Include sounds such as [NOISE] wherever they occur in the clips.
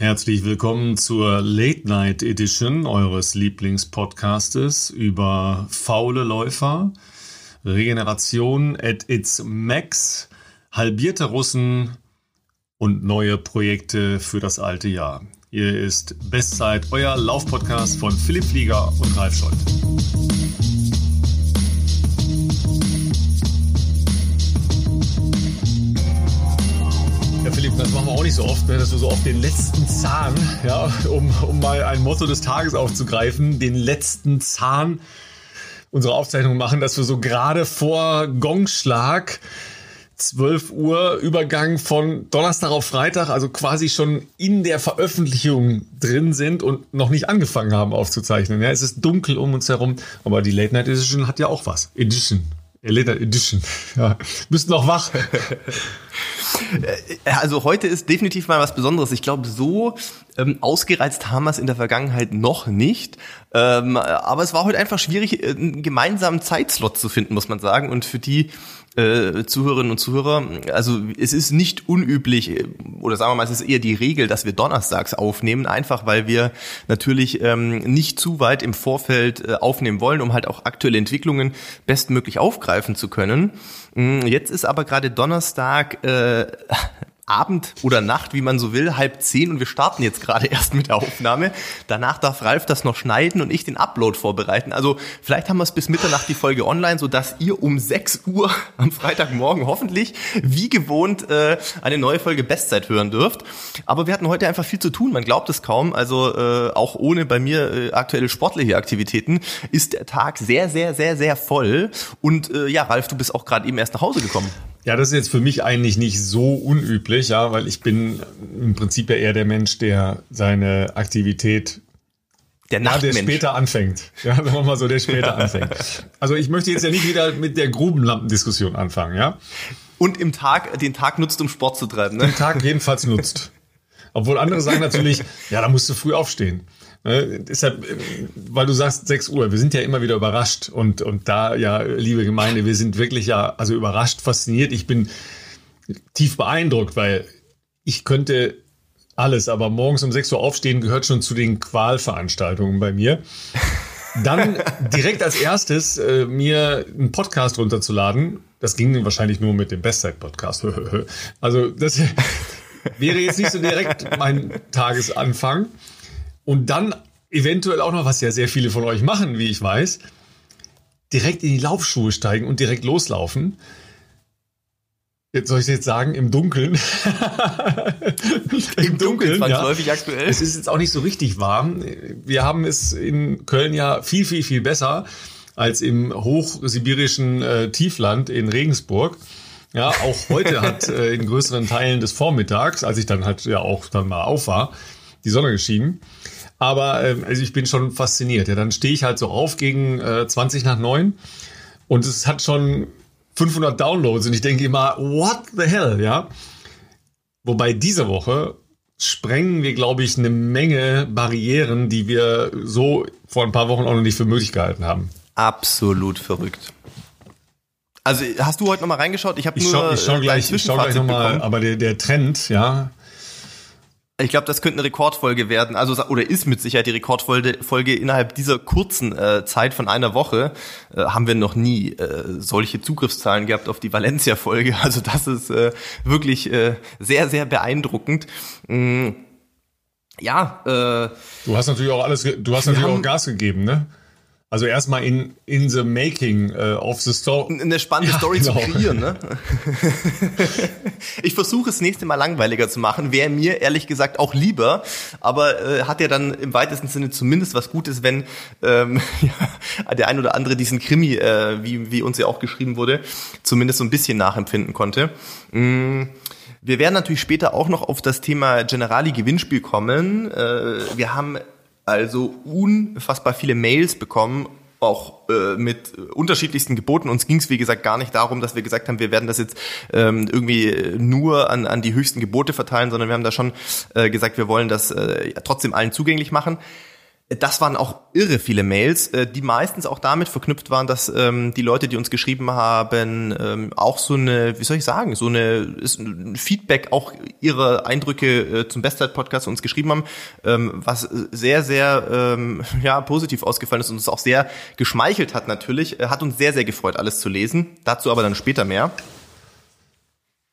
Herzlich willkommen zur Late Night Edition eures Lieblingspodcastes über faule Läufer, Regeneration at its max, halbierte Russen und neue Projekte für das alte Jahr. Hier ist Bestzeit, euer Laufpodcast von Philipp Flieger und Ralf Scholz. Nicht so oft, ne? dass wir so auf den letzten Zahn, ja, um, um mal ein Motto des Tages aufzugreifen, den letzten Zahn unserer Aufzeichnung machen, dass wir so gerade vor Gongschlag 12 Uhr Übergang von Donnerstag auf Freitag, also quasi schon in der Veröffentlichung drin sind und noch nicht angefangen haben aufzuzeichnen. Ja, es ist dunkel um uns herum, aber die Late Night Edition hat ja auch was. Edition. Night Edition. [LAUGHS] Ja, bist noch wach. Äh, also heute ist definitiv mal was Besonderes. Ich glaube, so ähm, ausgereizt haben wir es in der Vergangenheit noch nicht. Ähm, aber es war heute einfach schwierig, äh, einen gemeinsamen Zeitslot zu finden, muss man sagen. Und für die äh, Zuhörerinnen und Zuhörer, also es ist nicht unüblich, äh, oder sagen wir mal, es ist eher die Regel, dass wir donnerstags aufnehmen, einfach weil wir natürlich ähm, nicht zu weit im Vorfeld äh, aufnehmen wollen, um halt auch aktuelle Entwicklungen bestmöglich aufgreifen zu können. Mm, jetzt ist aber gerade Donnerstag äh, Abend oder Nacht, wie man so will, halb zehn und wir starten jetzt gerade [LAUGHS] erst mit der Aufnahme. Danach darf Ralf das noch schneiden und ich den Upload vorbereiten. Also vielleicht haben wir es bis Mitternacht die Folge online, so dass ihr um 6 Uhr [LAUGHS] am Freitagmorgen hoffentlich wie gewohnt äh, eine neue Folge Bestzeit hören dürft. Aber wir hatten heute einfach viel zu tun, man glaubt es kaum. Also äh, auch ohne bei mir äh, aktuelle sportliche Aktivitäten ist der Tag sehr, sehr, sehr, sehr voll. Und äh, ja, Ralf, du bist auch gerade eben erst nach Hause gekommen. Ja, das ist jetzt für mich eigentlich nicht so unüblich, ja, weil ich bin im Prinzip ja eher der Mensch, der seine Aktivität der ja, der später anfängt. Ja, sagen wir mal so, der später [LAUGHS] anfängt. Also ich möchte jetzt ja nicht wieder mit der Grubenlampendiskussion anfangen, ja. Und im Tag, den Tag nutzt, um Sport zu treiben, ne? Den Tag jedenfalls nutzt. Obwohl andere sagen natürlich, ja, da musst du früh aufstehen. Ne? Deshalb, weil du sagst 6 Uhr, wir sind ja immer wieder überrascht und, und da, ja, liebe Gemeinde, wir sind wirklich ja, also überrascht, fasziniert. Ich bin tief beeindruckt, weil ich könnte alles, aber morgens um 6 Uhr aufstehen gehört schon zu den Qualveranstaltungen bei mir. Dann [LAUGHS] direkt als erstes äh, mir einen Podcast runterzuladen. Das ging wahrscheinlich nur mit dem Bestzeit-Podcast. [LAUGHS] also das [LAUGHS] wäre jetzt nicht so direkt mein Tagesanfang. Und dann eventuell auch noch, was ja sehr viele von euch machen, wie ich weiß, direkt in die Laufschuhe steigen und direkt loslaufen. Jetzt soll ich jetzt sagen, im Dunkeln. [LAUGHS] Im, Im Dunkeln, zwangsläufig ja. aktuell. Es ist jetzt auch nicht so richtig warm. Wir haben es in Köln ja viel, viel, viel besser als im hochsibirischen äh, Tiefland in Regensburg. Ja, auch heute [LAUGHS] hat äh, in größeren Teilen des Vormittags, als ich dann halt ja auch dann mal auf war, die Sonne geschienen. Aber äh, also ich bin schon fasziniert. Ja, dann stehe ich halt so auf gegen äh, 20 nach 9 und es hat schon 500 Downloads und ich denke immer, what the hell, ja? Wobei diese Woche sprengen wir, glaube ich, eine Menge Barrieren, die wir so vor ein paar Wochen auch noch nicht für möglich gehalten haben. Absolut verrückt. Also hast du heute noch mal reingeschaut? Ich habe nur schau, ich schau äh, gleich, ich schau gleich noch mal, aber der, der Trend, ja, ich glaube, das könnte eine Rekordfolge werden, also oder ist mit Sicherheit die Rekordfolge Folge innerhalb dieser kurzen äh, Zeit von einer Woche äh, haben wir noch nie äh, solche Zugriffszahlen gehabt auf die Valencia-Folge. [LAUGHS] Also das ist äh, wirklich äh, sehr, sehr beeindruckend. Mm, ja. Äh, du hast natürlich auch alles, du hast natürlich auch Gas gegeben, ne? Also erstmal in, in the making uh, of the story. Eine spannende ja, Story genau. zu kreieren, ne? [LAUGHS] ich versuche es nächste Mal langweiliger zu machen, wäre mir ehrlich gesagt auch lieber, aber äh, hat ja dann im weitesten Sinne zumindest was Gutes, wenn ähm, [LAUGHS] ja, der ein oder andere diesen Krimi, äh, wie, wie uns ja auch geschrieben wurde, zumindest so ein bisschen nachempfinden konnte. Mm. Wir werden natürlich später auch noch auf das Thema Generali Gewinnspiel kommen. Äh, wir haben also unfassbar viele Mails bekommen, auch äh, mit unterschiedlichsten Geboten. Uns ging es, wie gesagt, gar nicht darum, dass wir gesagt haben, wir werden das jetzt ähm, irgendwie nur an, an die höchsten Gebote verteilen, sondern wir haben da schon äh, gesagt, wir wollen das äh, trotzdem allen zugänglich machen. Das waren auch irre viele Mails, äh, die meistens auch damit verknüpft waren, dass ähm, die Leute, die uns geschrieben haben, ähm, auch so eine, wie soll ich sagen, so eine ist ein Feedback auch ihre Eindrücke äh, zum Bestzeit-Podcast uns geschrieben haben, ähm, was sehr, sehr ähm, [LAUGHS] ja, positiv ausgefallen ist und uns auch sehr geschmeichelt hat natürlich. Äh, hat uns sehr, sehr gefreut, alles zu lesen. Dazu aber dann später mehr.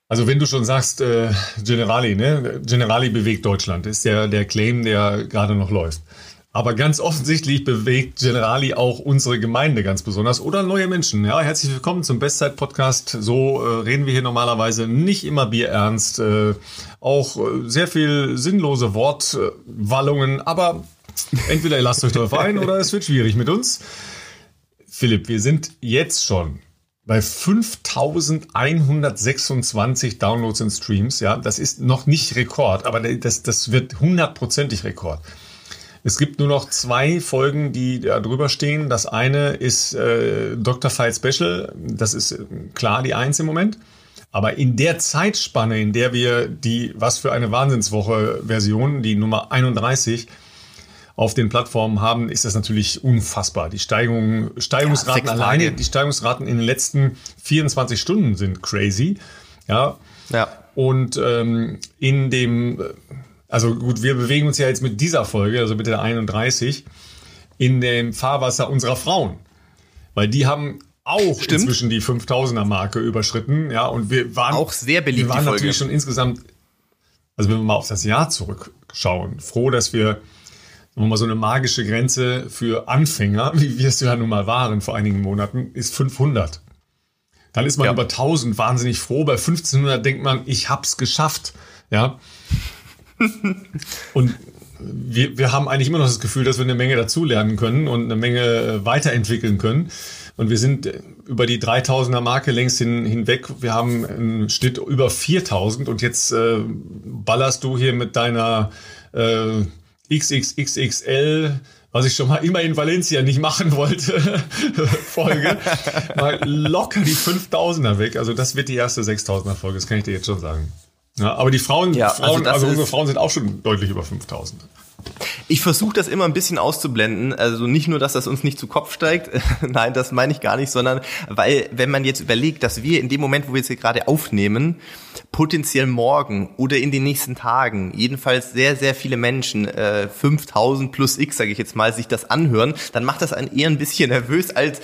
Also wenn du schon sagst, äh, Generali, ne? Generali bewegt Deutschland, ist ja der Claim, der gerade noch läuft. Aber ganz offensichtlich bewegt Generali auch unsere Gemeinde ganz besonders oder neue Menschen. Ja, herzlich willkommen zum Bestzeit-Podcast. So äh, reden wir hier normalerweise nicht immer bierernst. Äh, auch äh, sehr viel sinnlose Wortwallungen. Aber entweder ihr lasst euch darauf ein oder es wird schwierig mit uns. Philipp, wir sind jetzt schon bei 5126 Downloads und Streams. Ja, das ist noch nicht Rekord, aber das, das wird hundertprozentig Rekord. Es gibt nur noch zwei Folgen, die da drüber stehen. Das eine ist äh, Dr. Fight Special. Das ist äh, klar die Eins im Moment. Aber in der Zeitspanne, in der wir die Was für eine Wahnsinnswoche Version, die Nummer 31, auf den Plattformen haben, ist das natürlich unfassbar. Die Steigung, Steigungsraten ja, alleine, die Steigungsraten in den letzten 24 Stunden sind crazy. Ja. Ja. Und ähm, in dem also gut, wir bewegen uns ja jetzt mit dieser Folge, also mit der 31, in dem Fahrwasser unserer Frauen. Weil die haben auch Stimmt. inzwischen die 5000er Marke überschritten, ja, und wir waren auch sehr beliebt. Wir waren natürlich schon insgesamt, also wenn wir mal auf das Jahr zurückschauen, froh, dass wir mal so eine magische Grenze für Anfänger, [LAUGHS] wie wir es ja nun mal waren vor einigen Monaten, ist 500. Dann ist man ja. über 1000 wahnsinnig froh. Bei 1500 denkt man, ich hab's geschafft. Ja, und wir, wir haben eigentlich immer noch das Gefühl, dass wir eine Menge dazulernen können und eine Menge äh, weiterentwickeln können. Und wir sind äh, über die 3000er Marke längst hin, hinweg. Wir haben einen Schnitt über 4000 und jetzt äh, ballerst du hier mit deiner äh, XXXXL was ich schon mal immer in Valencia nicht machen wollte, [LAUGHS] Folge, mal locker die 5000er weg. Also das wird die erste 6000er Folge, das kann ich dir jetzt schon sagen. Ja, aber die Frauen, ja, Frauen also, also unsere Frauen sind auch schon deutlich über 5000. Ich versuche das immer ein bisschen auszublenden. Also nicht nur, dass das uns nicht zu Kopf steigt. [LAUGHS] Nein, das meine ich gar nicht, sondern weil, wenn man jetzt überlegt, dass wir in dem Moment, wo wir jetzt hier gerade aufnehmen, potenziell morgen oder in den nächsten Tagen, jedenfalls sehr, sehr viele Menschen, äh, 5000 plus X, sage ich jetzt mal, sich das anhören, dann macht das einen eher ein bisschen nervös, als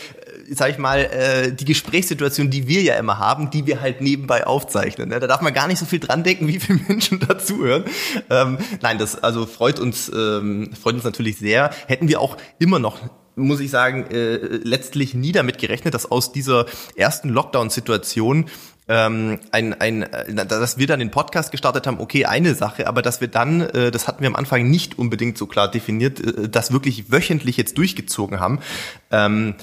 sag ich mal, äh, die Gesprächssituation, die wir ja immer haben, die wir halt nebenbei aufzeichnen. Ne? Da darf man gar nicht so viel dran denken, wie viele [LAUGHS] Menschen dazuhören. Ähm, nein, das also freut uns, ähm, freut uns natürlich sehr. Hätten wir auch immer noch muss ich sagen, äh, letztlich nie damit gerechnet, dass aus dieser ersten Lockdown-Situation ähm, ein, ein, äh, dass wir dann den Podcast gestartet haben, okay, eine Sache, aber dass wir dann, äh, das hatten wir am Anfang nicht unbedingt so klar definiert, äh, das wirklich wöchentlich jetzt durchgezogen haben. Ähm,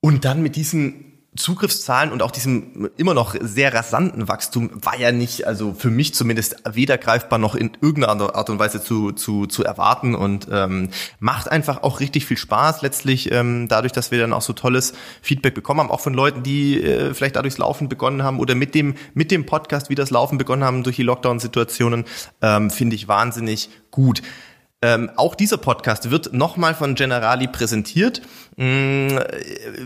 und dann mit diesen Zugriffszahlen und auch diesem immer noch sehr rasanten Wachstum war ja nicht, also für mich zumindest weder greifbar noch in irgendeiner Art und Weise zu, zu, zu erwarten und ähm, macht einfach auch richtig viel Spaß letztlich ähm, dadurch, dass wir dann auch so tolles Feedback bekommen haben, auch von Leuten, die äh, vielleicht dadurch Laufen begonnen haben oder mit dem, mit dem Podcast, wie das Laufen begonnen haben durch die Lockdown-Situationen, ähm, finde ich wahnsinnig gut. Ähm, auch dieser Podcast wird nochmal von Generali präsentiert. Mm,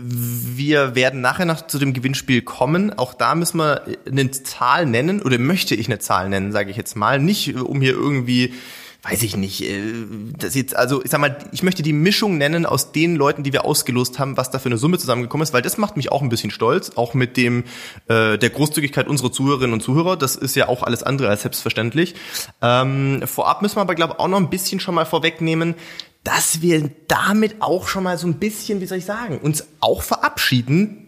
wir werden nachher noch zu dem Gewinnspiel kommen. Auch da müssen wir eine Zahl nennen oder möchte ich eine Zahl nennen, sage ich jetzt mal. Nicht um hier irgendwie weiß ich nicht, äh, das jetzt, also ich sag mal, ich möchte die Mischung nennen aus den Leuten, die wir ausgelost haben, was da für eine Summe zusammengekommen ist, weil das macht mich auch ein bisschen stolz, auch mit dem äh, der Großzügigkeit unserer Zuhörerinnen und Zuhörer. Das ist ja auch alles andere als selbstverständlich. Ähm, vorab müssen wir aber, glaube ich, auch noch ein bisschen schon mal vorwegnehmen, dass wir damit auch schon mal so ein bisschen, wie soll ich sagen, uns auch verabschieden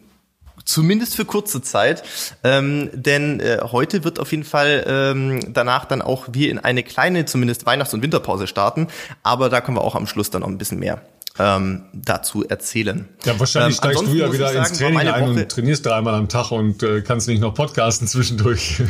Zumindest für kurze Zeit. Ähm, denn äh, heute wird auf jeden Fall ähm, danach dann auch wir in eine kleine, zumindest Weihnachts- und Winterpause starten. Aber da kommen wir auch am Schluss dann noch ein bisschen mehr ähm, dazu erzählen. Ja, wahrscheinlich ähm, steigst du ja wieder ins Training ein Woche und trainierst dreimal am Tag und äh, kannst nicht noch podcasten zwischendurch.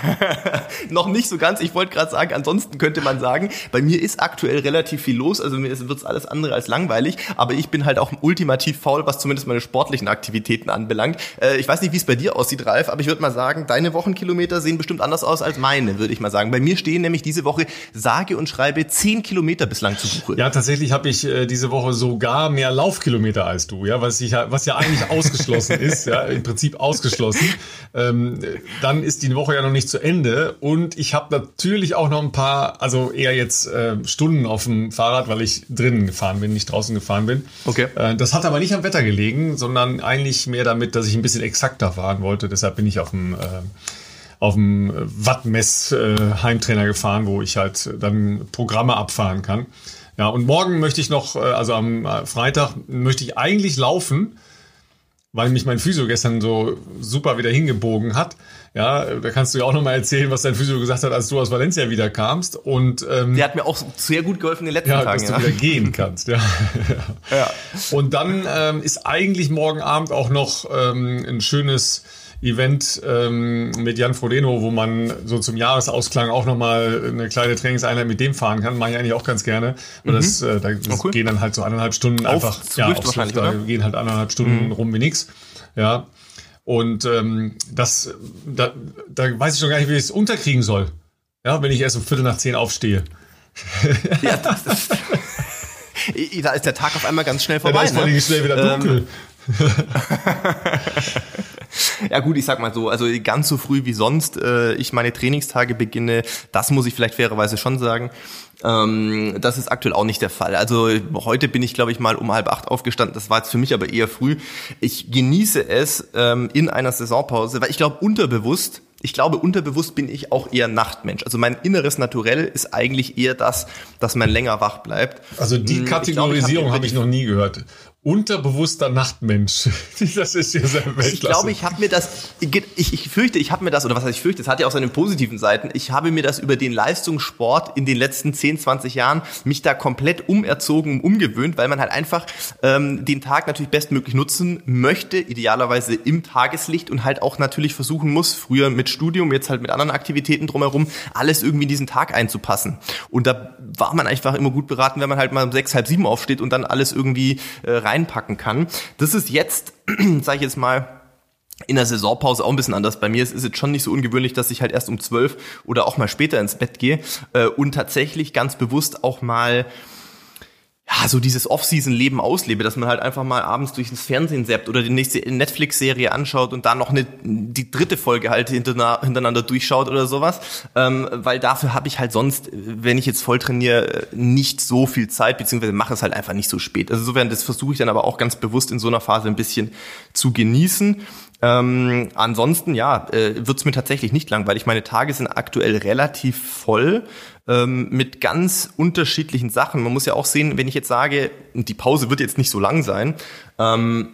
[LAUGHS] noch nicht so ganz. Ich wollte gerade sagen, ansonsten könnte man sagen, bei mir ist aktuell relativ viel los, also mir wird alles andere als langweilig, aber ich bin halt auch ultimativ faul, was zumindest meine sportlichen Aktivitäten anbelangt. Äh, ich weiß nicht, wie es bei dir aussieht, Ralf, aber ich würde mal sagen, deine Wochenkilometer sehen bestimmt anders aus als meine, würde ich mal sagen. Bei mir stehen nämlich diese Woche sage und schreibe zehn Kilometer bislang zu Buche. Ja, tatsächlich habe ich äh, diese Woche sogar mehr Laufkilometer als du, ja, was, ich, was ja eigentlich ausgeschlossen [LAUGHS] ist, ja, im Prinzip ausgeschlossen. Ähm, dann ist die Woche ja noch nicht zu Ende und ich habe natürlich auch noch ein paar, also eher jetzt äh, Stunden auf dem Fahrrad, weil ich drinnen gefahren bin, nicht draußen gefahren bin. Okay. Äh, das hat aber nicht am Wetter gelegen, sondern eigentlich mehr damit, dass ich ein bisschen exakter fahren wollte. Deshalb bin ich auf dem äh, auf dem Wattmess äh, gefahren, wo ich halt dann Programme abfahren kann. Ja, und morgen möchte ich noch, äh, also am äh, Freitag möchte ich eigentlich laufen, weil mich mein Physio gestern so super wieder hingebogen hat. Ja, da kannst du ja auch noch mal erzählen, was dein Physio gesagt hat, als du aus Valencia wieder kamst. Und ähm, der hat mir auch sehr gut geholfen in den letzten ja, Tagen, dass ja. du wieder gehen kannst. Ja. ja. Und dann ähm, ist eigentlich morgen Abend auch noch ähm, ein schönes Event ähm, mit Jan Frodeno, wo man so zum Jahresausklang auch nochmal eine kleine Trainingseinheit mit dem fahren kann. Mache ich eigentlich auch ganz gerne. Mhm. das, äh, da oh, cool. gehen dann halt so anderthalb Stunden Auf einfach, ja, aufs Luft, da gehen halt anderthalb Stunden mhm. rum wie nix. Ja. Und ähm, das, da, da weiß ich schon gar nicht, wie ich es unterkriegen soll. Ja, wenn ich erst um Viertel nach zehn aufstehe. Ja, das, das [LAUGHS] da ist der Tag auf einmal ganz schnell [LAUGHS] vorbei. Ja, da ist ne? schnell wieder dunkel. Ähm, [LAUGHS] ja gut, ich sag mal so, also ganz so früh wie sonst äh, ich meine Trainingstage beginne, das muss ich vielleicht fairerweise schon sagen. Ähm, das ist aktuell auch nicht der Fall. Also heute bin ich, glaube ich, mal um halb acht aufgestanden. Das war jetzt für mich aber eher früh. Ich genieße es ähm, in einer Saisonpause, weil ich glaube, unterbewusst ich glaube, unterbewusst bin ich auch eher Nachtmensch. Also mein inneres Naturell ist eigentlich eher das, dass man länger wach bleibt. Also die Kategorisierung hm, habe ich, hab ich noch nie gehört unterbewusster Nachtmensch. [LAUGHS] das ist ja sehr Weltklasse. Ich glaube, ich habe mir das, ich, ich fürchte, ich habe mir das, oder was heißt ich fürchte, es hat ja auch seine positiven Seiten, ich habe mir das über den Leistungssport in den letzten 10, 20 Jahren mich da komplett umerzogen, umgewöhnt, weil man halt einfach ähm, den Tag natürlich bestmöglich nutzen möchte, idealerweise im Tageslicht und halt auch natürlich versuchen muss, früher mit Studium, jetzt halt mit anderen Aktivitäten drumherum, alles irgendwie in diesen Tag einzupassen. Und da war man einfach immer gut beraten, wenn man halt mal um sechs, halb sieben aufsteht und dann alles irgendwie äh, reinpacken kann. Das ist jetzt, [CLEARS THROAT] sage ich jetzt mal, in der Saisonpause auch ein bisschen anders. Bei mir ist es jetzt schon nicht so ungewöhnlich, dass ich halt erst um zwölf oder auch mal später ins Bett gehe äh, und tatsächlich ganz bewusst auch mal ja, so dieses Off-Season-Leben auslebe, dass man halt einfach mal abends durchs Fernsehen seppt oder die nächste Netflix-Serie anschaut und da noch eine, die dritte Folge halt hintereinander durchschaut oder sowas. Ähm, weil dafür habe ich halt sonst, wenn ich jetzt voll trainiere, nicht so viel Zeit, beziehungsweise mache es halt einfach nicht so spät. Also insofern, das versuche ich dann aber auch ganz bewusst in so einer Phase ein bisschen zu genießen. Ähm, ansonsten, ja, äh, wird mir tatsächlich nicht langweilig. Meine Tage sind aktuell relativ voll ähm, mit ganz unterschiedlichen Sachen. Man muss ja auch sehen, wenn ich jetzt sage, die Pause wird jetzt nicht so lang sein, ähm,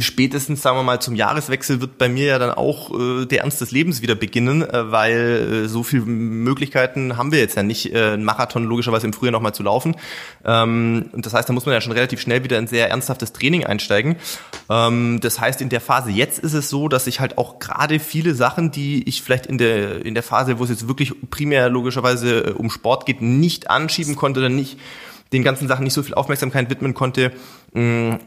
spätestens, sagen wir mal, zum Jahreswechsel wird bei mir ja dann auch äh, der Ernst des Lebens wieder beginnen, äh, weil äh, so viele Möglichkeiten haben wir jetzt ja nicht, äh, einen Marathon logischerweise im Frühjahr nochmal zu laufen. Ähm, und das heißt, da muss man ja schon relativ schnell wieder in sehr ernsthaftes Training einsteigen. Ähm, das heißt, in der Phase jetzt ist es so, dass ich halt auch gerade viele Sachen, die ich vielleicht in der, in der Phase, wo es jetzt wirklich primär logischerweise äh, um Sport geht, nicht anschieben konnte oder nicht den ganzen Sachen nicht so viel Aufmerksamkeit widmen konnte, mh,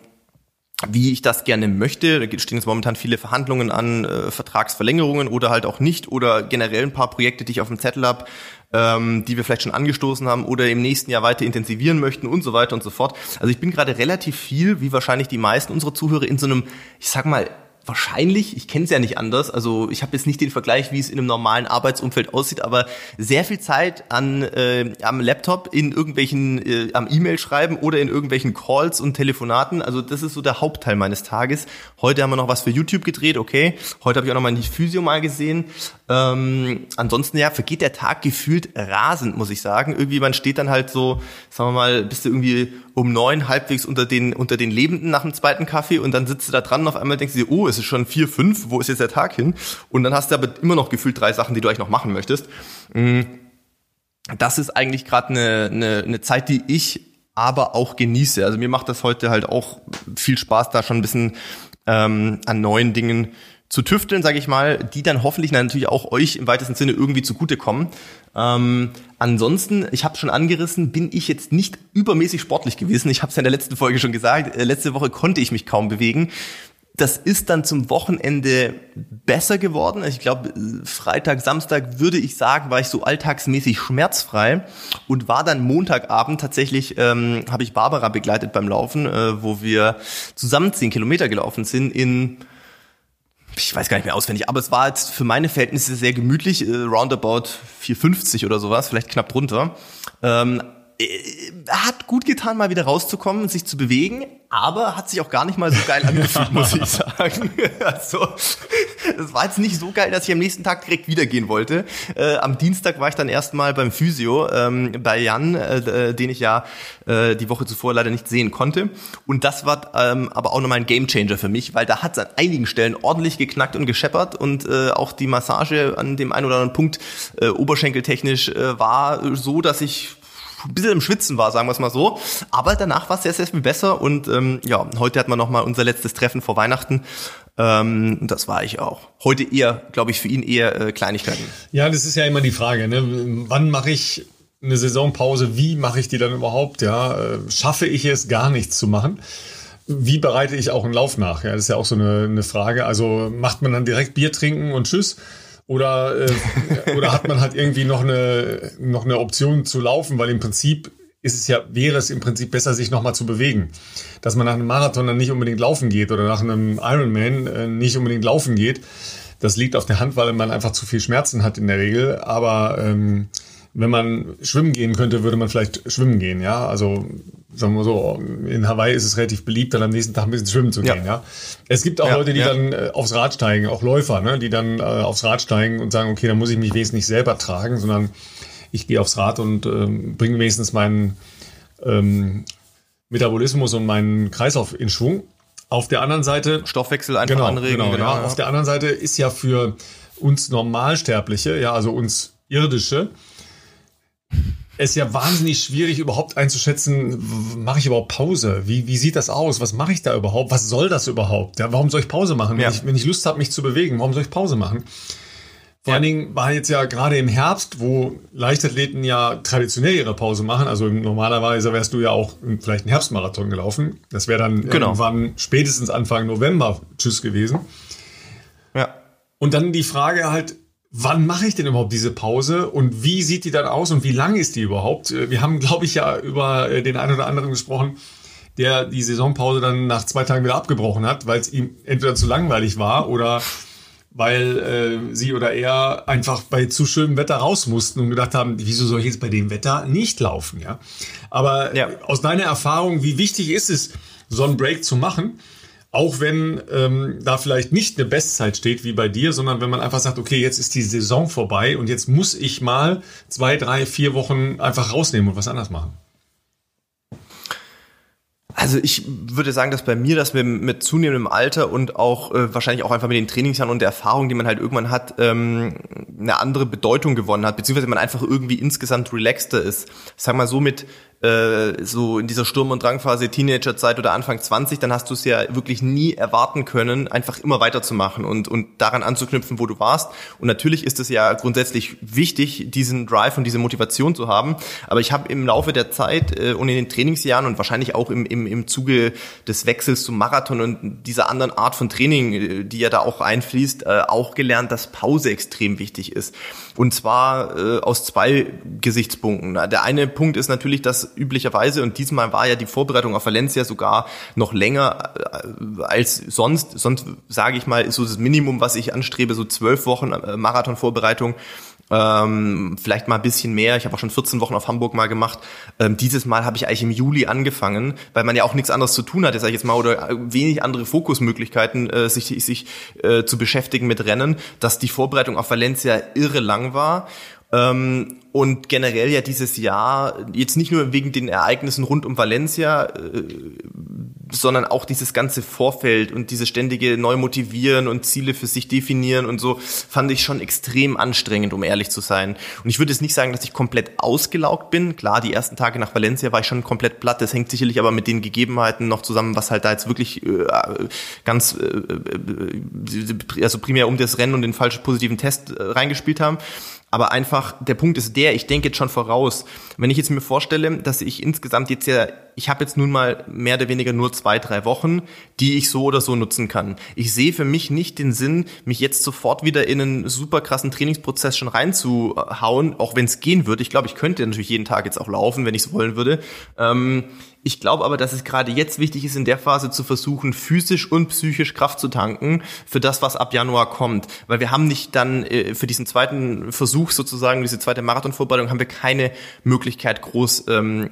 wie ich das gerne möchte. Da stehen jetzt momentan viele Verhandlungen an, äh, Vertragsverlängerungen oder halt auch nicht oder generell ein paar Projekte, die ich auf dem Zettel habe, ähm, die wir vielleicht schon angestoßen haben oder im nächsten Jahr weiter intensivieren möchten und so weiter und so fort. Also ich bin gerade relativ viel, wie wahrscheinlich die meisten unserer Zuhörer, in so einem, ich sag mal, wahrscheinlich, ich kenne es ja nicht anders, also ich habe jetzt nicht den Vergleich, wie es in einem normalen Arbeitsumfeld aussieht, aber sehr viel Zeit an äh, am Laptop in irgendwelchen äh, am E-Mail schreiben oder in irgendwelchen Calls und Telefonaten. Also das ist so der Hauptteil meines Tages. Heute haben wir noch was für YouTube gedreht, okay. Heute habe ich auch noch mal die Physio mal gesehen. Ähm, ansonsten ja, vergeht der Tag gefühlt rasend, muss ich sagen. Irgendwie man steht dann halt so, sagen wir mal, bist du irgendwie um neun halbwegs unter den unter den Lebenden nach dem zweiten Kaffee und dann sitzt du da dran und auf einmal denkst du dir, oh, es ist schon vier, fünf, wo ist jetzt der Tag hin? Und dann hast du aber immer noch gefühlt drei Sachen, die du eigentlich noch machen möchtest. Mm, das ist eigentlich gerade eine, eine, eine Zeit, die ich aber auch genieße. Also mir macht das heute halt auch viel Spaß, da schon ein bisschen ähm, an neuen Dingen zu tüfteln, sage ich mal, die dann hoffentlich natürlich auch euch im weitesten Sinne irgendwie zugutekommen. Ähm, ansonsten, ich habe schon angerissen, bin ich jetzt nicht übermäßig sportlich gewesen. Ich habe es ja in der letzten Folge schon gesagt. Äh, letzte Woche konnte ich mich kaum bewegen. Das ist dann zum Wochenende besser geworden. Ich glaube, Freitag, Samstag würde ich sagen, war ich so alltagsmäßig schmerzfrei und war dann Montagabend tatsächlich, ähm, habe ich Barbara begleitet beim Laufen, äh, wo wir zusammen zehn Kilometer gelaufen sind in ich weiß gar nicht mehr auswendig, aber es war jetzt für meine Verhältnisse sehr gemütlich, äh, roundabout 4,50 oder sowas, vielleicht knapp drunter. Ähm, äh, hat gut getan, mal wieder rauszukommen, sich zu bewegen, aber hat sich auch gar nicht mal so geil angefühlt, muss [LAUGHS] ich sagen. [LAUGHS] Also, es war jetzt nicht so geil, dass ich am nächsten Tag direkt wieder gehen wollte. Äh, am Dienstag war ich dann erstmal beim Physio ähm, bei Jan, äh, äh, den ich ja äh, die Woche zuvor leider nicht sehen konnte. Und das war ähm, aber auch nochmal ein Gamechanger für mich, weil da hat es an einigen Stellen ordentlich geknackt und gescheppert und äh, auch die Massage an dem einen oder anderen Punkt äh, oberschenkeltechnisch äh, war so, dass ich ein bisschen im Schwitzen war, sagen wir es mal so. Aber danach war es sehr, sehr viel besser. Und ähm, ja, heute hat man nochmal unser letztes Treffen vor Weihnachten. Ähm, das war ich auch. Heute eher, glaube ich, für ihn eher äh, Kleinigkeiten. Ja, das ist ja immer die Frage. Ne? Wann mache ich eine Saisonpause? Wie mache ich die dann überhaupt? Ja, äh, schaffe ich es, gar nichts zu machen? Wie bereite ich auch einen Lauf nach? Ja, das ist ja auch so eine, eine Frage. Also macht man dann direkt Bier trinken und Tschüss? Oder, äh, oder hat man halt irgendwie noch eine, noch eine Option zu laufen, weil im Prinzip ist es ja, wäre es im Prinzip besser, sich nochmal zu bewegen. Dass man nach einem Marathon dann nicht unbedingt laufen geht oder nach einem Ironman äh, nicht unbedingt laufen geht. Das liegt auf der Hand, weil man einfach zu viel Schmerzen hat in der Regel. Aber ähm, wenn man schwimmen gehen könnte, würde man vielleicht schwimmen gehen, ja. Also sagen wir so, in Hawaii ist es relativ beliebt, dann am nächsten Tag ein bisschen schwimmen zu gehen, ja. ja? Es gibt auch ja, Leute, die ja. dann äh, aufs Rad steigen, auch Läufer, ne, die dann äh, aufs Rad steigen und sagen, okay, dann muss ich mich wenigstens nicht selber tragen, sondern ich gehe aufs Rad und ähm, bringe wenigstens meinen ähm, Metabolismus und meinen Kreislauf in Schwung. Auf der anderen Seite Stoffwechsel einfach genau, anregen. Genau, genau ja. Auf der anderen Seite ist ja für uns Normalsterbliche, ja, also uns Irdische, ist ja wahnsinnig schwierig überhaupt einzuschätzen, mache ich überhaupt Pause? Wie, wie sieht das aus? Was mache ich da überhaupt? Was soll das überhaupt? Ja, warum soll ich Pause machen? Ja. Wenn, ich, wenn ich Lust habe, mich zu bewegen, warum soll ich Pause machen? Vor ja. allen Dingen war jetzt ja gerade im Herbst, wo Leichtathleten ja traditionell ihre Pause machen. Also normalerweise wärst du ja auch vielleicht einen Herbstmarathon gelaufen. Das wäre dann genau. irgendwann spätestens Anfang November Tschüss gewesen. Ja. Und dann die Frage halt, wann mache ich denn überhaupt diese Pause und wie sieht die dann aus und wie lang ist die überhaupt? Äh, wir haben, glaube ich, ja über äh, den einen oder anderen gesprochen, der die Saisonpause dann nach zwei Tagen wieder abgebrochen hat, weil es ihm entweder zu langweilig war oder weil äh, sie oder er einfach bei zu schönem Wetter raus mussten und gedacht haben, wieso soll ich jetzt bei dem Wetter nicht laufen? Ja, aber ja. aus deiner Erfahrung, wie wichtig ist es, so einen Break zu machen? Auch wenn ähm, da vielleicht nicht eine Bestzeit steht wie bei dir, sondern wenn man einfach sagt, okay, jetzt ist die Saison vorbei und jetzt muss ich mal zwei, drei, vier Wochen einfach rausnehmen und was anders machen. Also ich würde sagen, dass bei mir, dass wir mit zunehmendem Alter und auch äh, wahrscheinlich auch einfach mit den Trainingsjahren und der Erfahrung, die man halt irgendwann hat, ähm, eine andere Bedeutung gewonnen hat, beziehungsweise man einfach irgendwie insgesamt relaxter ist. Sag mal so mit äh, so in dieser Sturm- und Drangphase Teenagerzeit oder Anfang 20, dann hast du es ja wirklich nie erwarten können, einfach immer weiterzumachen und, und daran anzuknüpfen, wo du warst. Und natürlich ist es ja grundsätzlich wichtig, diesen Drive und diese Motivation zu haben. Aber ich habe im Laufe der Zeit äh, und in den Trainingsjahren und wahrscheinlich auch im, im, im Zuge des Wechsels zum Marathon und dieser anderen Art von Training, äh, die ja da auch einfließt, äh, auch gelernt, dass Pause extrem wichtig ist. Und zwar äh, aus zwei Gesichtspunkten. Der eine Punkt ist natürlich, dass üblicherweise, und diesmal war ja die Vorbereitung auf Valencia sogar noch länger äh, als sonst. Sonst sage ich mal, ist so das Minimum, was ich anstrebe, so zwölf Wochen äh, Marathonvorbereitung. Ähm, vielleicht mal ein bisschen mehr. Ich habe auch schon 14 Wochen auf Hamburg mal gemacht. Ähm, dieses Mal habe ich eigentlich im Juli angefangen, weil man ja auch nichts anderes zu tun hatte, sag ich jetzt mal, oder wenig andere Fokusmöglichkeiten, äh, sich, sich äh, zu beschäftigen mit Rennen, dass die Vorbereitung auf Valencia irre lang war. Ähm, und generell ja dieses Jahr, jetzt nicht nur wegen den Ereignissen rund um Valencia, äh, sondern auch dieses ganze Vorfeld und diese ständige Neumotivieren und Ziele für sich definieren und so fand ich schon extrem anstrengend, um ehrlich zu sein. Und ich würde jetzt nicht sagen, dass ich komplett ausgelaugt bin. Klar, die ersten Tage nach Valencia war ich schon komplett platt. Das hängt sicherlich aber mit den Gegebenheiten noch zusammen, was halt da jetzt wirklich äh, ganz, äh, äh also primär um das Rennen und den falschen positiven Test äh, reingespielt haben. Aber einfach, der Punkt ist der, ich denke jetzt schon voraus. Wenn ich jetzt mir vorstelle, dass ich insgesamt jetzt ja, ich habe jetzt nun mal mehr oder weniger nur zwei, drei Wochen, die ich so oder so nutzen kann. Ich sehe für mich nicht den Sinn, mich jetzt sofort wieder in einen super krassen Trainingsprozess schon reinzuhauen, auch wenn es gehen würde. Ich glaube, ich könnte natürlich jeden Tag jetzt auch laufen, wenn ich es wollen würde. Ähm, ich glaube aber, dass es gerade jetzt wichtig ist, in der Phase zu versuchen, physisch und psychisch Kraft zu tanken für das, was ab Januar kommt. Weil wir haben nicht dann äh, für diesen zweiten Versuch sozusagen, diese zweite Marathonvorbereitung, haben wir keine Möglichkeit, groß ähm,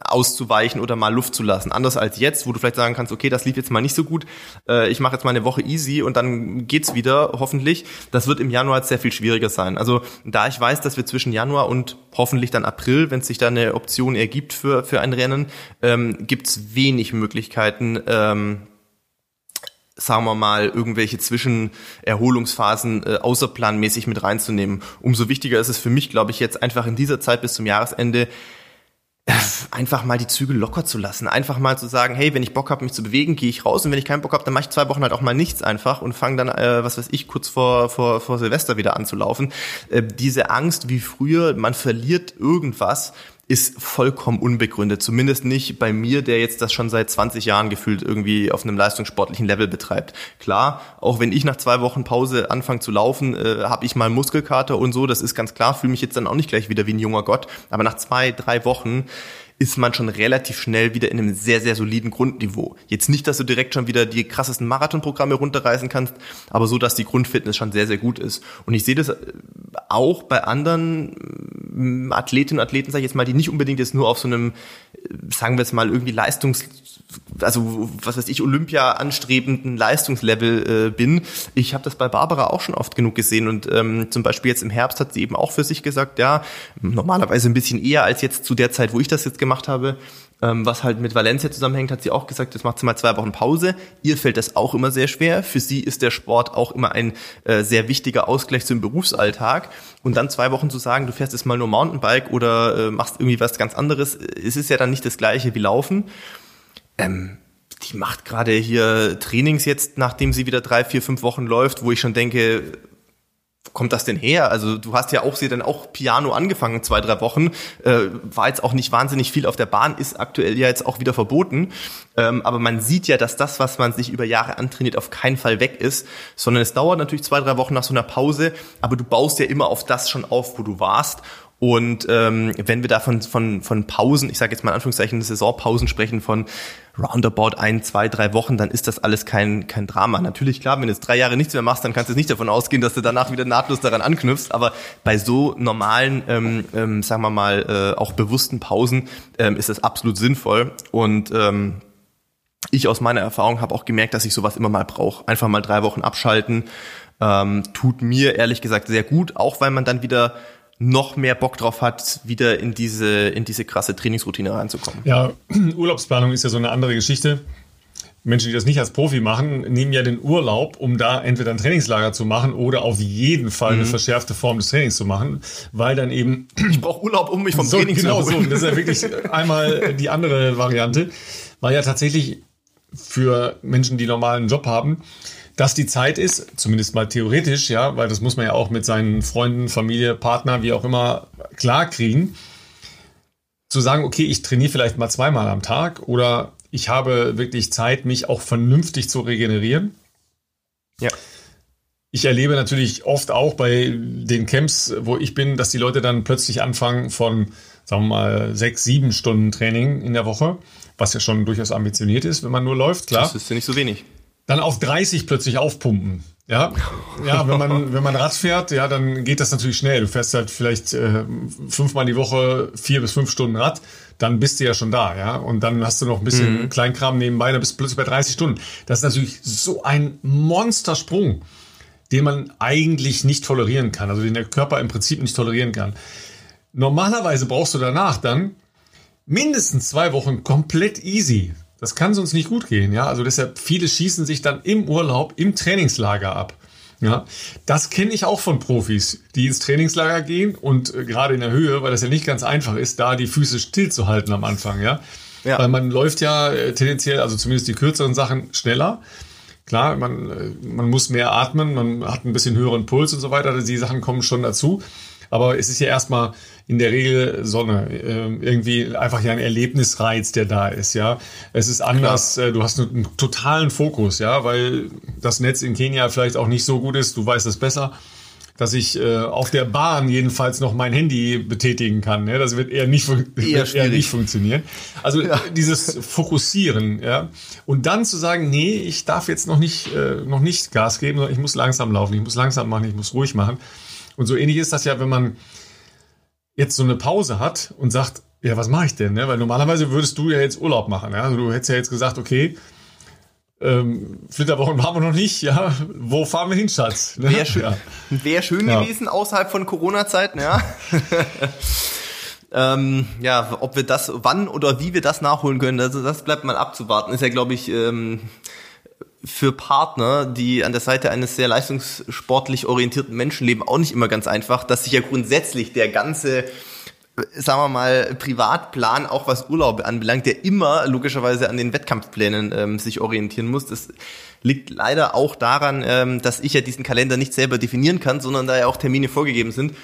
auszuweichen oder mal Luft zu lassen. Anders als jetzt, wo du vielleicht sagen kannst, okay, das lief jetzt mal nicht so gut, äh, ich mache jetzt mal eine Woche easy und dann geht's wieder, hoffentlich. Das wird im Januar sehr viel schwieriger sein. Also da ich weiß, dass wir zwischen Januar und hoffentlich dann April, wenn sich da eine Option ergibt für, für ein Rennen, ähm, gibt es wenig Möglichkeiten, ähm, sagen wir mal, irgendwelche Zwischenerholungsphasen äh, außerplanmäßig mit reinzunehmen. Umso wichtiger ist es für mich, glaube ich, jetzt einfach in dieser Zeit bis zum Jahresende einfach mal die Zügel locker zu lassen. Einfach mal zu sagen, hey, wenn ich Bock habe, mich zu bewegen, gehe ich raus und wenn ich keinen Bock habe, dann mache ich zwei Wochen halt auch mal nichts einfach und fange dann, äh, was weiß ich, kurz vor, vor, vor Silvester wieder anzulaufen. Äh, diese Angst wie früher, man verliert irgendwas, ist vollkommen unbegründet. Zumindest nicht bei mir, der jetzt das schon seit 20 Jahren gefühlt irgendwie auf einem leistungssportlichen Level betreibt. Klar, auch wenn ich nach zwei Wochen Pause anfange zu laufen, äh, habe ich mal Muskelkater und so, das ist ganz klar, fühle mich jetzt dann auch nicht gleich wieder wie ein junger Gott. Aber nach zwei, drei Wochen ist man schon relativ schnell wieder in einem sehr, sehr soliden Grundniveau. Jetzt nicht, dass du direkt schon wieder die krassesten Marathonprogramme runterreißen kannst, aber so, dass die Grundfitness schon sehr, sehr gut ist. Und ich sehe das auch bei anderen mm, Athletinnen und Athleten, sag ich jetzt mal, die nicht unbedingt jetzt nur auf so einem, sagen wir es mal, irgendwie Leistungs also was weiß ich, Olympia anstrebenden Leistungslevel äh, bin. Ich habe das bei Barbara auch schon oft genug gesehen und ähm, zum Beispiel jetzt im Herbst hat sie eben auch für sich gesagt, ja, normalerweise ein bisschen eher als jetzt zu der Zeit, wo ich das jetzt gemacht habe, ähm, was halt mit Valencia zusammenhängt, hat sie auch gesagt, jetzt macht sie mal zwei Wochen Pause. Ihr fällt das auch immer sehr schwer. Für sie ist der Sport auch immer ein äh, sehr wichtiger Ausgleich zum Berufsalltag. Und dann zwei Wochen zu sagen, du fährst jetzt mal nur Mountainbike oder äh, machst irgendwie was ganz anderes, es ist ja dann nicht das gleiche wie Laufen. Ähm, die macht gerade hier Trainings jetzt, nachdem sie wieder drei, vier, fünf Wochen läuft, wo ich schon denke, kommt das denn her? Also du hast ja auch sie dann auch Piano angefangen, zwei, drei Wochen, äh, war jetzt auch nicht wahnsinnig viel auf der Bahn, ist aktuell ja jetzt auch wieder verboten. Ähm, aber man sieht ja, dass das, was man sich über Jahre antrainiert, auf keinen Fall weg ist, sondern es dauert natürlich zwei, drei Wochen nach so einer Pause, aber du baust ja immer auf das schon auf, wo du warst. Und ähm, wenn wir da von, von, von Pausen, ich sage jetzt mal in Anführungszeichen Saisonpausen sprechen von roundabout ein, zwei, drei Wochen, dann ist das alles kein, kein Drama. Natürlich, klar, wenn du jetzt drei Jahre nichts mehr machst, dann kannst du nicht davon ausgehen, dass du danach wieder nahtlos daran anknüpfst. Aber bei so normalen, ähm, ähm, sagen wir mal, äh, auch bewussten Pausen ähm, ist das absolut sinnvoll. Und ähm, ich aus meiner Erfahrung habe auch gemerkt, dass ich sowas immer mal brauche. Einfach mal drei Wochen abschalten. Ähm, tut mir ehrlich gesagt sehr gut, auch weil man dann wieder noch mehr Bock drauf hat, wieder in diese, in diese krasse Trainingsroutine reinzukommen. Ja, [CLEARS THROAT] Urlaubsplanung ist ja so eine andere Geschichte. Menschen, die das nicht als Profi machen, nehmen ja den Urlaub, um da entweder ein Trainingslager zu machen oder auf jeden Fall eine mhm. verschärfte Form des Trainings zu machen, weil dann eben [CLEARS THROAT] ich brauche Urlaub, um mich vom so, Training genau zu Genau so, das ist ja wirklich [LAUGHS] einmal die andere Variante, weil ja tatsächlich für Menschen, die normalen Job haben, dass die Zeit ist, zumindest mal theoretisch, ja, weil das muss man ja auch mit seinen Freunden, Familie, Partner, wie auch immer, klar kriegen, zu sagen, okay, ich trainiere vielleicht mal zweimal am Tag oder ich habe wirklich Zeit, mich auch vernünftig zu regenerieren. Ja. Ich erlebe natürlich oft auch bei den Camps, wo ich bin, dass die Leute dann plötzlich anfangen von, sagen wir mal, sechs, sieben Stunden Training in der Woche, was ja schon durchaus ambitioniert ist, wenn man nur läuft, klar. Das ist ja nicht so wenig dann auf 30 plötzlich aufpumpen. Ja, ja, wenn man, [LAUGHS] wenn man Rad fährt, ja, dann geht das natürlich schnell. Du fährst halt vielleicht äh, fünfmal die Woche vier bis fünf Stunden Rad, dann bist du ja schon da, ja. Und dann hast du noch ein bisschen mhm. Kleinkram nebenbei, dann bist du plötzlich bei 30 Stunden. Das ist natürlich so ein Monstersprung, den man eigentlich nicht tolerieren kann, also den der Körper im Prinzip nicht tolerieren kann. Normalerweise brauchst du danach dann mindestens zwei Wochen komplett easy Das kann sonst nicht gut gehen, ja. Also deshalb, viele schießen sich dann im Urlaub, im Trainingslager ab. Ja, das kenne ich auch von Profis, die ins Trainingslager gehen und äh, gerade in der Höhe, weil das ja nicht ganz einfach ist, da die Füße stillzuhalten am Anfang, ja. ja. Weil man läuft ja äh, tendenziell, also zumindest die kürzeren Sachen, schneller. Klar, man, äh, man muss mehr atmen, man hat ein bisschen höheren Puls und so weiter, die Sachen kommen schon dazu. Aber es ist ja erstmal in der Regel Sonne. Äh, irgendwie einfach ja ein Erlebnisreiz, der da ist, ja. Es ist anders, Klar. Äh, du hast einen totalen Fokus, ja, weil das Netz in Kenia vielleicht auch nicht so gut ist, du weißt es besser dass ich äh, auf der Bahn jedenfalls noch mein Handy betätigen kann. Ja? Das wird eher nicht, eher, eher nicht funktionieren. Also ja. dieses Fokussieren, ja. Und dann zu sagen, nee, ich darf jetzt noch nicht, äh, noch nicht Gas geben, sondern ich muss langsam laufen, ich muss langsam machen, ich muss ruhig machen. Und so ähnlich ist das ja, wenn man jetzt so eine Pause hat und sagt, ja, was mache ich denn? Ne? Weil normalerweise würdest du ja jetzt Urlaub machen. Ja? Also du hättest ja jetzt gesagt, okay, ähm, Flitterwochen waren wir noch nicht, ja. Wo fahren wir hin, Schatz? Ne? Wäre schön, ja. wär schön ja. gewesen außerhalb von Corona-Zeiten, ja. [LAUGHS] ähm, ja, ob wir das, wann oder wie wir das nachholen können, also das bleibt mal abzuwarten. Ist ja, glaube ich, ähm, für Partner, die an der Seite eines sehr leistungssportlich orientierten Menschen leben, auch nicht immer ganz einfach, dass sich ja grundsätzlich der ganze sagen wir mal, Privatplan, auch was Urlaube anbelangt, der immer logischerweise an den Wettkampfplänen ähm, sich orientieren muss. Das liegt leider auch daran, ähm, dass ich ja diesen Kalender nicht selber definieren kann, sondern da ja auch Termine vorgegeben sind.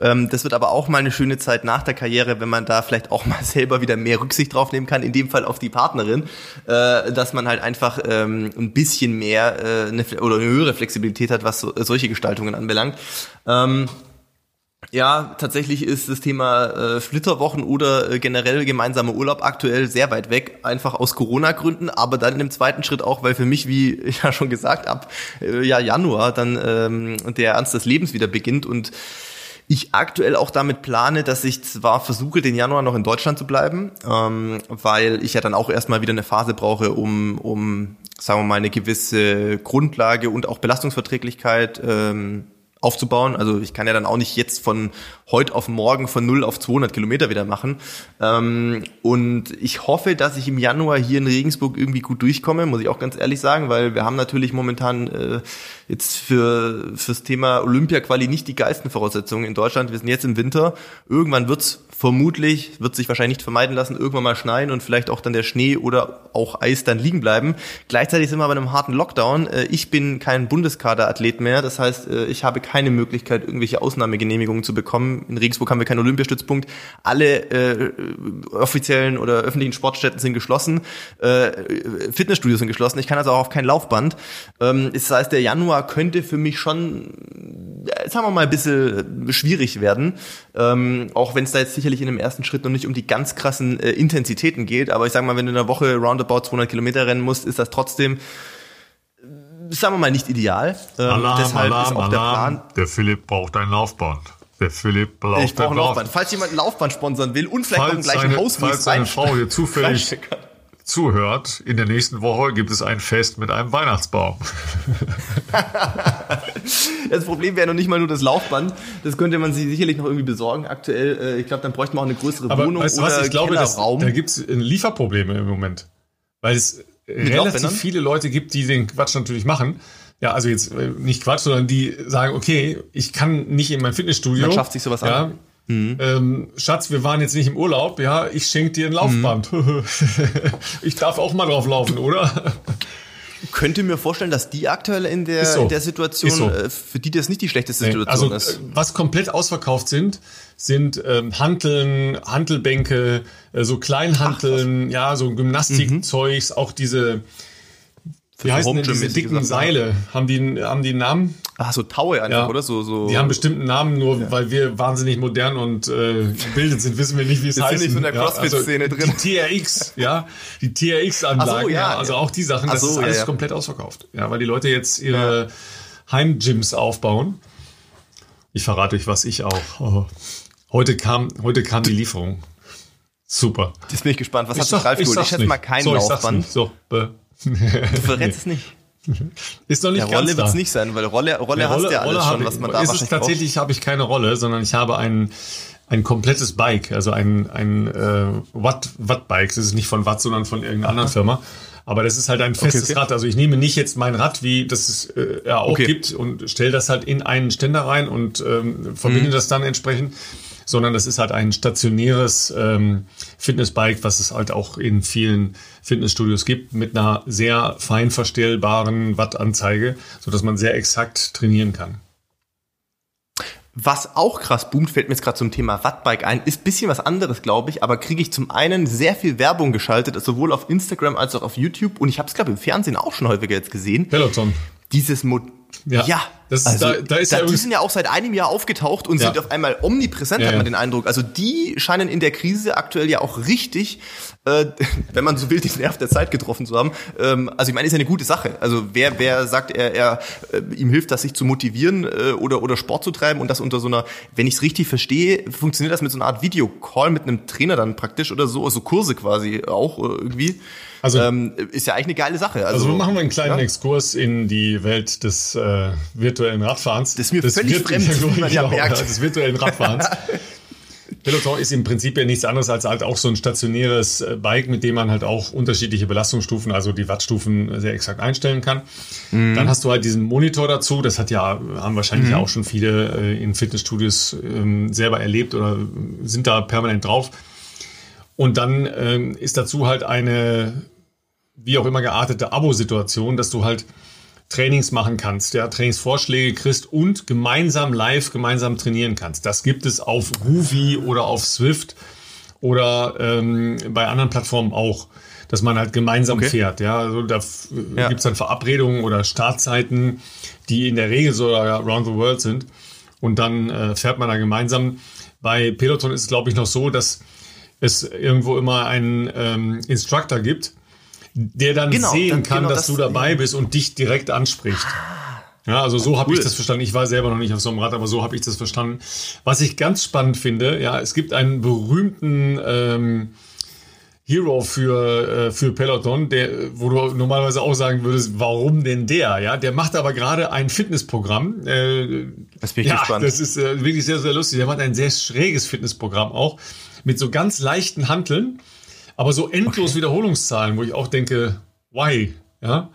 Ähm, das wird aber auch mal eine schöne Zeit nach der Karriere, wenn man da vielleicht auch mal [LAUGHS] selber wieder mehr Rücksicht drauf nehmen kann, in dem Fall auf die Partnerin, äh, dass man halt einfach ähm, ein bisschen mehr äh, eine, oder eine höhere Flexibilität hat, was so, solche Gestaltungen anbelangt. Ähm, ja, tatsächlich ist das Thema äh, Flitterwochen oder äh, generell gemeinsamer Urlaub aktuell sehr weit weg, einfach aus Corona-Gründen, aber dann dem zweiten Schritt auch, weil für mich, wie [LAUGHS] ja schon gesagt, ab äh, ja, Januar dann ähm, der Ernst des Lebens wieder beginnt und ich aktuell auch damit plane, dass ich zwar versuche, den Januar noch in Deutschland zu bleiben, ähm, weil ich ja dann auch erstmal wieder eine Phase brauche, um, um sagen wir mal, eine gewisse Grundlage und auch Belastungsverträglichkeit ähm, aufzubauen. Also ich kann ja dann auch nicht jetzt von heute auf morgen von 0 auf 200 Kilometer wieder machen. Ähm, und ich hoffe, dass ich im Januar hier in Regensburg irgendwie gut durchkomme, muss ich auch ganz ehrlich sagen, weil wir haben natürlich momentan äh, jetzt für fürs Thema Olympia-Quali nicht die geilsten Voraussetzungen in Deutschland. Wir sind jetzt im Winter. Irgendwann wird's vermutlich, wird sich wahrscheinlich nicht vermeiden lassen, irgendwann mal schneien und vielleicht auch dann der Schnee oder auch Eis dann liegen bleiben. Gleichzeitig sind wir bei einem harten Lockdown. Äh, ich bin kein Bundeskaderathlet mehr. Das heißt, äh, ich habe keine Möglichkeit, irgendwelche Ausnahmegenehmigungen zu bekommen. In Regensburg haben wir keinen Olympiastützpunkt. Alle äh, offiziellen oder öffentlichen Sportstätten sind geschlossen. Äh, Fitnessstudios sind geschlossen. Ich kann also auch auf kein Laufband. Ähm, das heißt, der Januar könnte für mich schon, äh, sagen wir mal, ein bisschen schwierig werden. Ähm, auch wenn es da jetzt sicher sicherlich in dem ersten Schritt noch nicht um die ganz krassen äh, Intensitäten geht, aber ich sage mal, wenn du in der Woche roundabout 200 Kilometer rennen musst, ist das trotzdem äh, sagen wir mal nicht ideal. Ähm, Alarm, deshalb Alarm, ist auch der Plan. Der Philipp braucht ein Laufband. Der Philipp braucht ich brauche ein Laufband. Falls jemand ein Laufband sponsern will und vielleicht falls noch einen gleichen Haus Falls seine Frau hier [LAUGHS] zufällig zuhört, in der nächsten Woche gibt es ein Fest mit einem Weihnachtsbaum. [LAUGHS] das Problem wäre noch nicht mal nur das Laufband. Das könnte man sich sicherlich noch irgendwie besorgen aktuell. Äh, ich glaube, dann bräuchte man auch eine größere Aber Wohnung weißt du was? Ich glaube, dass, da gibt es Lieferprobleme im Moment. Weil es mit relativ viele Leute gibt, die den Quatsch natürlich machen. Ja, also jetzt äh, nicht Quatsch, sondern die sagen, okay, ich kann nicht in mein Fitnessstudio. Man schafft sich sowas ja, an. Mhm. Ähm, Schatz, wir waren jetzt nicht im Urlaub, ja, ich schenke dir ein Laufband. Mhm. [LAUGHS] ich darf auch mal drauf laufen, oder? Könnte mir vorstellen, dass die aktuell in der, so. in der Situation, so. Äh, für die das nicht die schlechteste nee, Situation also, ist. Äh, was komplett ausverkauft sind, sind ähm, Hanteln, Hantelbänke, äh, so Kleinhanteln, Ach, ja, so Gymnastikzeugs, mhm. auch diese wie heißen denn diese dicken Seile? Haben die, haben die einen Namen? Ach, so Taue einfach, ja. oder? So, so. Die haben bestimmten Namen, nur ja. weil wir wahnsinnig modern und äh, gebildet sind, wissen wir nicht, wie es heißt. Sind nicht so in der CrossFit-Szene ja, also drin. Die TRX, ja, die TRX-Anlagen, so, ja, also auch die Sachen, das so, ist alles komplett ausverkauft. Ja, weil die Leute jetzt ihre Heimgyms aufbauen. Ich verrate euch, was ich auch. Oh. Heute kam, heute kam die Lieferung. Super. Jetzt bin ich gespannt. Was ich hat sag, Ralf geholt? Ich schätze mal kein so, Laufband. So, äh, [LAUGHS] Du verrätst es nicht. Ist noch nicht ja, Rolle wird es nicht sein, weil Rolle, Rolle, Rolle hast ja alles Rolle schon, was man da ist es Tatsächlich habe ich keine Rolle, sondern ich habe einen ein komplettes Bike, also ein, ein äh, Watt, Watt-Bike. Das ist nicht von Watt, sondern von irgendeiner anderen Firma. Aber das ist halt ein festes okay, okay. Rad. Also ich nehme nicht jetzt mein Rad, wie das es äh, ja auch okay. gibt, und stelle das halt in einen Ständer rein und ähm, verbinde mhm. das dann entsprechend, sondern das ist halt ein stationäres ähm, Fitnessbike, was es halt auch in vielen Fitnessstudios gibt, mit einer sehr fein verstellbaren Wattanzeige, sodass man sehr exakt trainieren kann. Was auch krass boomt, fällt mir jetzt gerade zum Thema Wattbike ein, ist bisschen was anderes, glaube ich, aber kriege ich zum einen sehr viel Werbung geschaltet, sowohl auf Instagram als auch auf YouTube und ich habe es, glaube ich, im Fernsehen auch schon häufiger jetzt gesehen. Peloton. Dieses Mo ja, ja das, also, da, da ist da, ja die sind ja auch seit einem Jahr aufgetaucht und ja. sind auf einmal omnipräsent, ja, hat man den Eindruck. Also die scheinen in der Krise aktuell ja auch richtig, äh, [LAUGHS] wenn man so will, den Nerv der Zeit getroffen zu haben. Ähm, also ich meine, ist ja eine gute Sache. Also wer, wer sagt, er, er äh, ihm hilft das, sich zu motivieren äh, oder, oder Sport zu treiben und das unter so einer, wenn ich es richtig verstehe, funktioniert das mit so einer Art Videocall mit einem Trainer dann praktisch oder so, so Kurse quasi auch äh, irgendwie. Also ähm, ist ja eigentlich eine geile Sache. Also, also machen wir einen kleinen? Exkurs in die Welt des äh, virtuellen Radfahrens. Das ist mir das völlig fremd, [LAUGHS] wie man ja merkt. des virtuellen Radfahrens. [LAUGHS] Peloton ist im Prinzip ja nichts anderes als halt auch so ein stationäres äh, Bike, mit dem man halt auch unterschiedliche Belastungsstufen, also die Wattstufen sehr exakt einstellen kann. Mhm. Dann hast du halt diesen Monitor dazu. Das hat ja, haben wahrscheinlich mhm. auch schon viele äh, in Fitnessstudios ähm, selber erlebt oder sind da permanent drauf. Und dann ähm, ist dazu halt eine, wie auch immer geartete Abo-Situation, dass du halt Trainings machen kannst, ja, Trainingsvorschläge kriegst und gemeinsam live gemeinsam trainieren kannst. Das gibt es auf Groovy oder auf Swift oder ähm, bei anderen Plattformen auch, dass man halt gemeinsam okay. fährt. Ja, also da ja. gibt's dann Verabredungen oder Startzeiten, die in der Regel so around the world sind. Und dann äh, fährt man da gemeinsam. Bei Peloton ist es, glaube ich, noch so, dass es irgendwo immer einen ähm, Instructor gibt, der dann genau, sehen dann, kann, genau, dass das, du dabei bist und dich direkt anspricht. Ja, also so cool. habe ich das verstanden. Ich war selber noch nicht auf so einem Rad, aber so habe ich das verstanden. Was ich ganz spannend finde, ja, es gibt einen berühmten ähm, Hero für, äh, für Peloton, der, wo du normalerweise auch sagen würdest, warum denn der? Ja, der macht aber gerade ein Fitnessprogramm. Äh, das bin ich ja, gespannt. Das ist äh, wirklich sehr, sehr lustig. Der macht ein sehr schräges Fitnessprogramm auch mit so ganz leichten Hanteln, aber so endlos okay. Wiederholungszahlen, wo ich auch denke, why? Ja.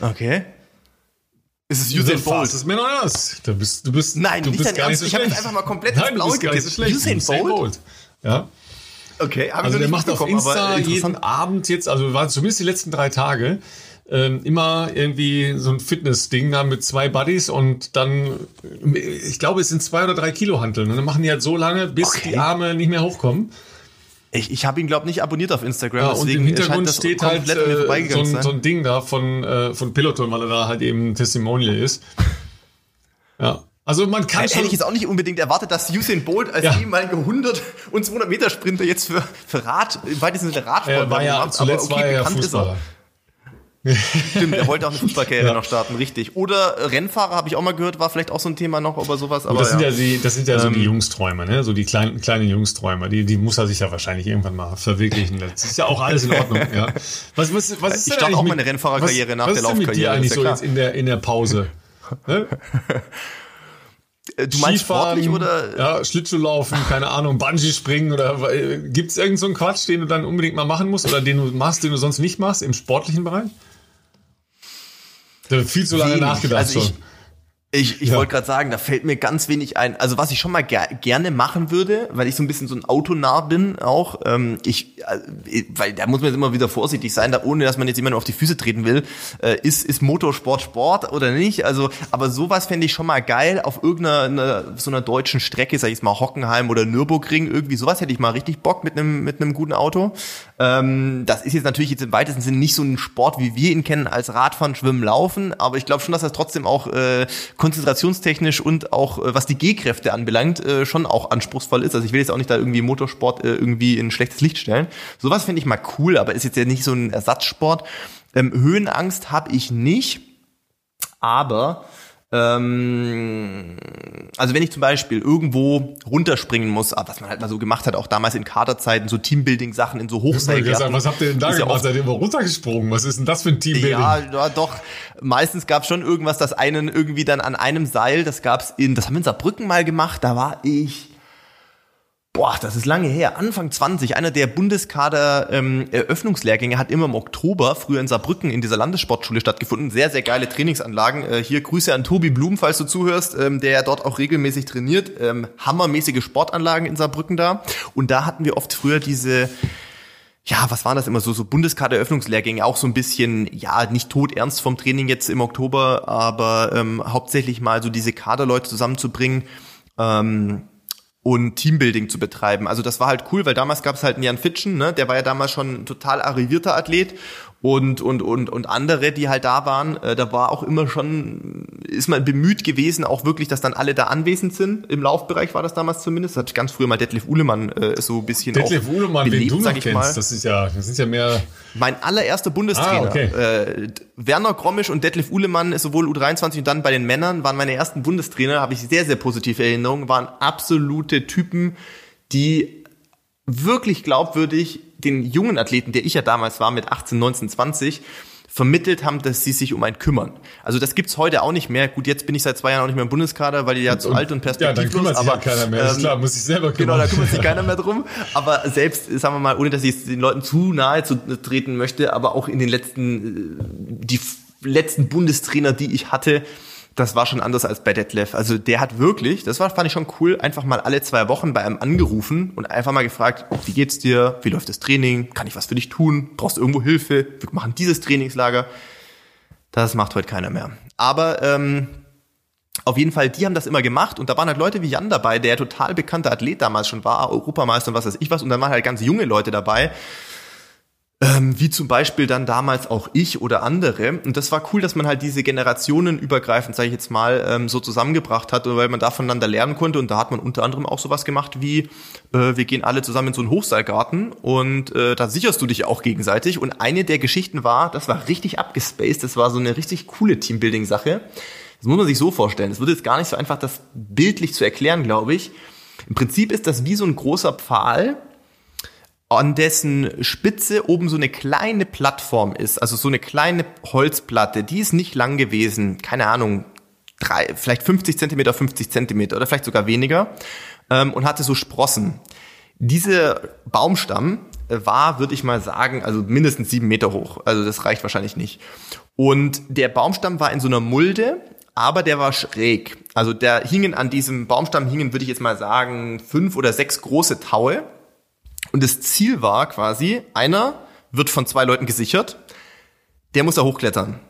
Okay. Ist es Usain Bolt? Das ist mir noch das. Du bist, du bist, Nein, du nicht bist gar nicht so ich habe jetzt einfach mal komplett Nein, Blaue so Usain, Usain Bolt? Bolt? Ja. Okay, also der macht auf Insta jeden Abend jetzt, also war zumindest die letzten drei Tage, ähm, immer irgendwie so ein Fitness-Ding da mit zwei Buddies und dann, ich glaube, es sind zwei oder drei Kilo Hanteln. Und dann machen die halt so lange, bis okay. die Arme nicht mehr hochkommen. Ich, ich habe ihn, glaube nicht abonniert auf Instagram. Ja, und im Hintergrund steht halt äh, so, ein, so, ein, Ding da von, äh, von Peloton, weil er da halt eben Testimonial ist. Ja. Also man kann schon... Hätte ich jetzt auch nicht unbedingt erwartet, dass Usain Bolt als ja. ehemaliger 100 und 200 Meter Sprinter jetzt für, für Rad, im weitesten Sinne Radsport er war ja, macht, zuletzt aber okay, war er ja Fußballer. Stimmt, er wollte auch eine [LAUGHS] Fußballkarriere ja. noch starten, richtig. Oder Rennfahrer habe ich auch mal gehört, war vielleicht auch so ein Thema noch über sowas. Aber das sind ja, ja die, das sind ja ähm, so die ähm, Jungsträume, ne? So die kleinen, kleinen Jungsträume. Die, die muss er sich ja wahrscheinlich irgendwann mal verwirklichen. Das ist ja auch alles in Ordnung, ja. Was, was, was ist ich starte auch meine Rennfahrerkarriere nach was der Laufkarriere. Was ist mit dir eigentlich so jetzt in der, in der Pause? [LAUGHS] Ne? Äh, du meinst Skifahren, sportlich oder? Ja, Schlittschuhlaufen, keine Ahnung, Bungee springen oder äh, gibt es irgendeinen so Quatsch, den du dann unbedingt mal machen musst oder den du machst, den du sonst nicht machst im sportlichen Bereich? Da viel zu lange Wenig. nachgedacht also schon. Ich, ich, ja. wollte gerade sagen, da fällt mir ganz wenig ein. Also was ich schon mal ger gerne machen würde, weil ich so ein bisschen so ein Autonah bin auch, ähm, ich, äh, weil da muss man jetzt immer wieder vorsichtig sein, da ohne dass man jetzt jemanden auf die Füße treten will, äh, ist, ist Motorsport Sport oder nicht? Also, aber sowas fände ich schon mal geil auf irgendeiner so einer deutschen Strecke, sag ich jetzt mal Hockenheim oder Nürburgring, irgendwie sowas hätte ich mal richtig Bock mit einem mit einem guten Auto. Ähm, das ist jetzt natürlich jetzt im weitesten Sinne nicht so ein Sport, wie wir ihn kennen, als Radfahren, Schwimmen, Laufen, aber ich glaube schon, dass das trotzdem auch äh, konzentrationstechnisch und auch äh, was die G-Kräfte anbelangt, äh, schon auch anspruchsvoll ist. Also ich will jetzt auch nicht da irgendwie Motorsport äh, irgendwie in schlechtes Licht stellen. Sowas finde ich mal cool, aber ist jetzt ja nicht so ein Ersatzsport. Ähm, Höhenangst habe ich nicht, aber ähm, also wenn ich zum Beispiel irgendwo runterspringen muss, ah, was man halt mal so gemacht hat, auch damals in Kaderzeiten, so Teambuilding-Sachen in so Hochseilgärten. Was habt ihr denn da gemacht? Ja Seid ihr immer runtergesprungen? Was ist denn das für ein Teambuilding? Ja, ja doch. Meistens gab es schon irgendwas, das einen irgendwie dann an einem Seil, das gab's in, das haben wir in Saarbrücken mal gemacht, da war ich boah, das ist lange her, Anfang 20, einer der Bundeskader ähm, hat immer im Oktober, früher in Saarbrücken, in dieser Landessportschule stattgefunden. Sehr, sehr geile Trainingsanlagen. Äh, hier Grüße an Tobi Blum, falls du zuhörst, ähm, der ja dort auch regelmäßig trainiert. Ähm, hammermäßige Sportanlagen in Saarbrücken da. Und da hatten wir oft früher diese ja, was waren das immer so, so Bundeskader-Eröffnungslehrgänge, auch so ein bisschen, ja, nicht tot ernst vom Training jetzt im Oktober, aber ähm, hauptsächlich mal so diese Kaderleute zusammenzubringen. Ähm, und Teambuilding zu betreiben. Also das war halt cool, weil damals gab es halt Jan Fitschen, ne? der war ja damals schon ein total arrivierter Athlet und, und, und, und andere, die halt da waren, äh, da war auch immer schon, ist man bemüht gewesen, auch wirklich, dass dann alle da anwesend sind. Im Laufbereich war das damals zumindest. Das hat ganz früher mal Detlef Uhlemann äh, so ein bisschen Detlef Uhlemann, belebt, den du noch kennst, mal. das ist ja, das ist ja mehr... Mein allererster Bundestrainer, ah, okay. äh, Werner Grommisch und Detlef Uhlemann, sowohl U23 und dann bei den Männern, waren meine ersten Bundestrainer, habe ich sehr, sehr positive Erinnerungen, waren absolute Typen, die wirklich glaubwürdig den jungen Athleten, der ich ja damals war mit 18, 19, 20, vermittelt haben, dass sie sich um einen kümmern. Also das gibt's heute auch nicht mehr. Gut, jetzt bin ich seit zwei Jahren auch nicht mehr im Bundeskader, weil ich ja zu alt und perspektivlos. Ja, dann kümmert sich aber, ja keiner mehr. Ähm, ist klar, muss ich selber kümmern. Genau, da kümmert sich keiner mehr drum. [LAUGHS] Aber selbst, sagen wir mal, ohne dass ich den Leuten zu nahe zu treten möchte, aber auch in den letzten, äh, die letzten Bundestrainer, die ich hatte, das war schon anders als bei Detlef. Also der hat wirklich, das war, fand ich schon cool, einfach mal alle zwei Wochen bei einem angerufen und einfach mal gefragt, wie geht's dir? Wie läuft das Training? Kann ich was für dich tun? Brauchst du irgendwo Hilfe? Wir machen dieses Trainingslager. Das macht heute keiner mehr. Aber ähm, auf jeden Fall, die haben das immer gemacht und da waren halt Leute wie Jan dabei, der total bekannter Athlet damals schon war, Europameister und was weiß ich was und dann waren halt ganz junge Leute dabei ähm, wie zum Beispiel dann damals auch ich oder andere. Und das war cool, dass man halt diese Generationen übergreifend, sage ich jetzt mal, ähm, so zusammengebracht hat, weil man da voneinander lernen konnte. Und da hat man unter anderem auch sowas gemacht wie, äh, wir gehen alle zusammen in so einen Hochseilgarten und äh, da sicherst du dich auch gegenseitig. Und eine der Geschichten war, das war richtig abgespaced, das war so eine richtig coole Teambuilding-Sache. Das muss man sich so vorstellen. Es wird jetzt gar nicht so einfach, das bildlich zu erklären, glaube ich. Im Prinzip ist das wie so ein großer Pfahl, an dessen Spitze oben so eine kleine Plattform ist, also so eine kleine Holzplatte, die ist nicht lang gewesen, keine Ahnung, drei, vielleicht 50 Zentimeter, 50 Zentimeter oder vielleicht sogar weniger ähm, und hatte so Sprossen. Dieser Baumstamm war, würde ich mal sagen, also mindestens sieben Meter hoch. Also das reicht wahrscheinlich nicht. Und der Baumstamm war in so einer Mulde, aber der war schräg. Also der hingen an diesem Baumstamm hingen, würde ich jetzt mal sagen, fünf oder sechs große Taue und das Ziel war quasi, einer wird von zwei Leuten gesichert, der muss da hochklettern.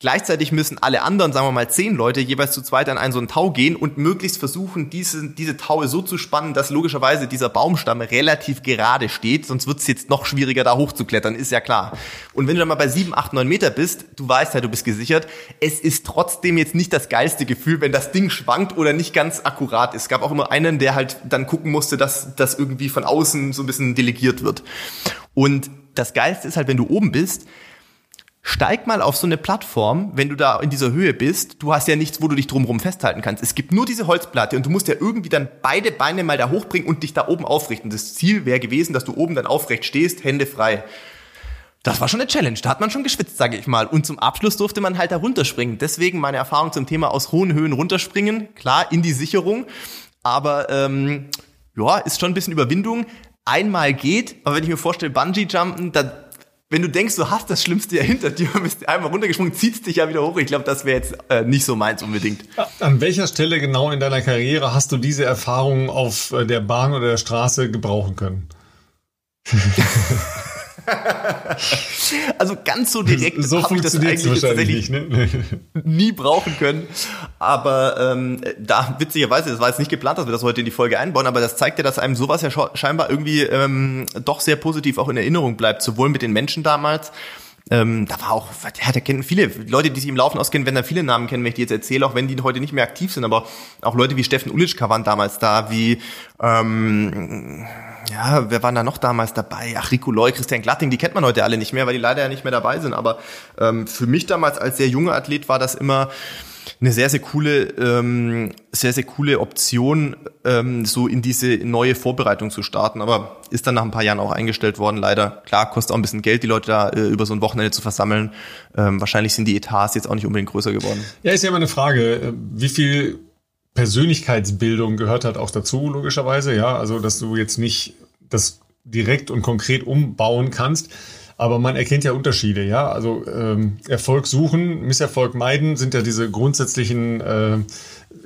Gleichzeitig müssen alle anderen, sagen wir mal zehn Leute, jeweils zu zweit an einen so einen Tau gehen und möglichst versuchen, diese, diese Taue so zu spannen, dass logischerweise dieser Baumstamm relativ gerade steht, sonst wird es jetzt noch schwieriger, da hochzuklettern, ist ja klar. Und wenn du dann mal bei sieben, acht, neun Meter bist, du weißt ja, du bist gesichert, es ist trotzdem jetzt nicht das geilste Gefühl, wenn das Ding schwankt oder nicht ganz akkurat ist. Es gab auch immer einen, der halt dann gucken musste, dass das irgendwie von außen so ein bisschen delegiert wird. Und das Geilste ist halt, wenn du oben bist, Steig mal auf so eine Plattform, wenn du da in dieser Höhe bist. Du hast ja nichts, wo du dich drumherum festhalten kannst. Es gibt nur diese Holzplatte und du musst ja irgendwie dann beide Beine mal da hochbringen und dich da oben aufrichten. Das Ziel wäre gewesen, dass du oben dann aufrecht stehst, Hände frei. Das war schon eine Challenge. Da hat man schon geschwitzt, sage ich mal. Und zum Abschluss durfte man halt da runterspringen. Deswegen meine Erfahrung zum Thema aus hohen Höhen runterspringen. Klar, in die Sicherung. Aber ähm, ja, ist schon ein bisschen Überwindung. Einmal geht, aber wenn ich mir vorstelle, Bungee-Jumpen, da wenn du denkst, du hast das Schlimmste ja hinter dir, bist einmal runtergesprungen, ziehst dich ja wieder hoch. Ich glaube, das wäre jetzt äh, nicht so meins unbedingt. An welcher Stelle genau in deiner Karriere hast du diese Erfahrung auf äh, der Bahn oder der Straße gebrauchen können? [LAUGHS] [LAUGHS] also ganz so direkt so habe ich das eigentlich nicht, ne? [LAUGHS] nie brauchen können. Aber ähm, da witzigerweise, das war jetzt nicht geplant, dass wir das heute in die Folge einbauen, aber das zeigt ja, dass einem sowas ja scheinbar irgendwie ähm, doch sehr positiv auch in Erinnerung bleibt, sowohl mit den Menschen damals, ähm, da war auch, ja, da kennen viele Leute, die sich im Laufen auskennen, wenn da viele Namen kennen, wenn ich die jetzt erzähle, auch wenn die heute nicht mehr aktiv sind, aber auch Leute wie Steffen Ulitschka waren damals da, wie ähm, ja, wer waren da noch damals dabei? Ach, Rico Loy, Christian Glatting, die kennt man heute alle nicht mehr, weil die leider ja nicht mehr dabei sind. Aber ähm, für mich damals als sehr junger Athlet war das immer eine sehr, sehr coole, ähm, sehr, sehr coole Option, ähm, so in diese neue Vorbereitung zu starten. Aber ist dann nach ein paar Jahren auch eingestellt worden, leider. Klar, kostet auch ein bisschen Geld, die Leute da äh, über so ein Wochenende zu versammeln. Ähm, wahrscheinlich sind die Etats jetzt auch nicht unbedingt größer geworden. Ja, ist ja immer eine Frage, äh, wie viel Persönlichkeitsbildung gehört halt auch dazu, logischerweise, ja. Also, dass du jetzt nicht das direkt und konkret umbauen kannst. Aber man erkennt ja Unterschiede, ja. Also ähm, Erfolg suchen, Misserfolg meiden sind ja diese grundsätzlichen äh,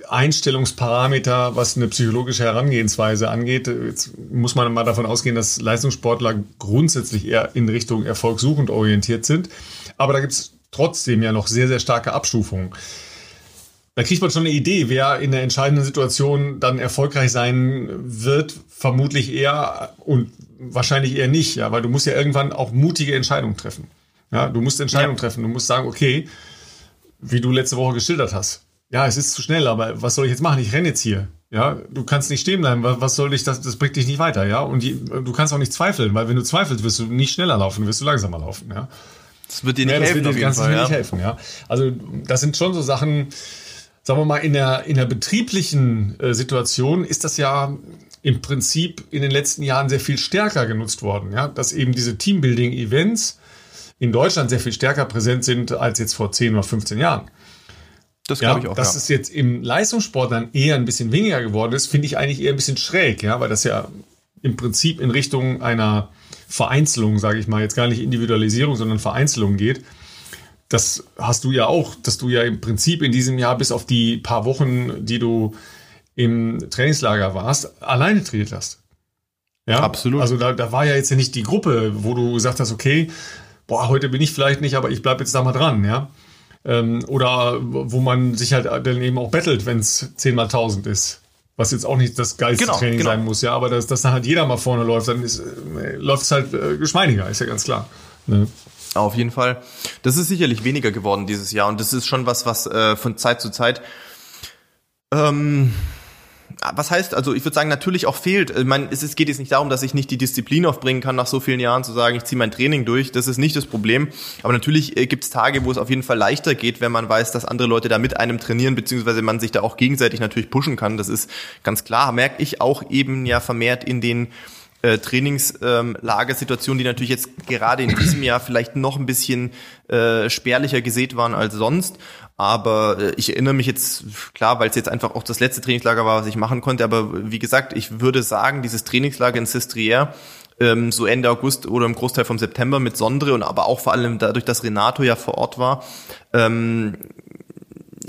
Einstellungsparameter, was eine psychologische Herangehensweise angeht. Jetzt muss man mal davon ausgehen, dass Leistungssportler grundsätzlich eher in Richtung Erfolg suchend orientiert sind. Aber da gibt es trotzdem ja noch sehr, sehr starke Abstufungen. Da kriegt man schon eine Idee, wer in der entscheidenden Situation dann erfolgreich sein wird, vermutlich eher und wahrscheinlich eher nicht, ja, weil du musst ja irgendwann auch mutige Entscheidungen treffen. Ja, du musst Entscheidungen ja. treffen. Du musst sagen, okay, wie du letzte Woche geschildert hast. Ja, es ist zu schnell, aber was soll ich jetzt machen? Ich renne jetzt hier. Ja, du kannst nicht stehen bleiben. Was soll ich, das, das bringt dich nicht weiter, ja? Und die, du kannst auch nicht zweifeln, weil wenn du zweifelst, wirst du nicht schneller laufen, wirst du langsamer laufen, ja? Das wird dir nicht ja, helfen. Das wird dir Fall, ja. nicht helfen, ja. Also, das sind schon so Sachen, sagen wir mal, in der, in der betrieblichen äh, Situation ist das ja im Prinzip in den letzten Jahren sehr viel stärker genutzt worden, ja, dass eben diese Teambuilding-Events in Deutschland sehr viel stärker präsent sind als jetzt vor 10 oder 15 Jahren. Das glaube ja, ich auch. Dass ja. es jetzt im Leistungssport dann eher ein bisschen weniger geworden ist, finde ich eigentlich eher ein bisschen schräg, ja, weil das ja im Prinzip in Richtung einer Vereinzelung, sage ich mal, jetzt gar nicht Individualisierung, sondern Vereinzelung geht. Das hast du ja auch, dass du ja im Prinzip in diesem Jahr bis auf die paar Wochen, die du im Trainingslager warst, alleine trainiert hast. Ja, absolut. Also da, da war ja jetzt ja nicht die Gruppe, wo du gesagt hast, okay, boah, heute bin ich vielleicht nicht, aber ich bleibe jetzt da mal dran, ja. Ähm, oder wo man sich halt dann eben auch bettelt, wenn es 10 mal 1000 ist. Was jetzt auch nicht das geilste genau, Training genau. sein muss, ja, aber dass, dass dann halt jeder mal vorne läuft, dann ist, äh, läuft es halt äh, geschmeidiger, ist ja ganz klar. Ne? Auf jeden Fall. Das ist sicherlich weniger geworden dieses Jahr und das ist schon was, was äh, von Zeit zu Zeit ähm, was heißt, also ich würde sagen, natürlich auch fehlt. Ich meine, es geht jetzt nicht darum, dass ich nicht die Disziplin aufbringen kann, nach so vielen Jahren zu sagen, ich ziehe mein Training durch. Das ist nicht das Problem. Aber natürlich äh, gibt es Tage, wo es auf jeden Fall leichter geht, wenn man weiß, dass andere Leute da mit einem trainieren, beziehungsweise man sich da auch gegenseitig natürlich pushen kann. Das ist ganz klar. Merke ich auch eben ja vermehrt in den äh, Trainingslagersituationen, ähm, die natürlich jetzt gerade in diesem Jahr vielleicht noch ein bisschen äh, spärlicher gesät waren als sonst. Aber äh, ich erinnere mich jetzt, klar, weil es jetzt einfach auch das letzte Trainingslager war, was ich machen konnte. Aber wie gesagt, ich würde sagen, dieses Trainingslager in Sestriere, ähm, so Ende August oder im Großteil vom September mit Sondre und aber auch vor allem dadurch, dass Renato ja vor Ort war, ähm,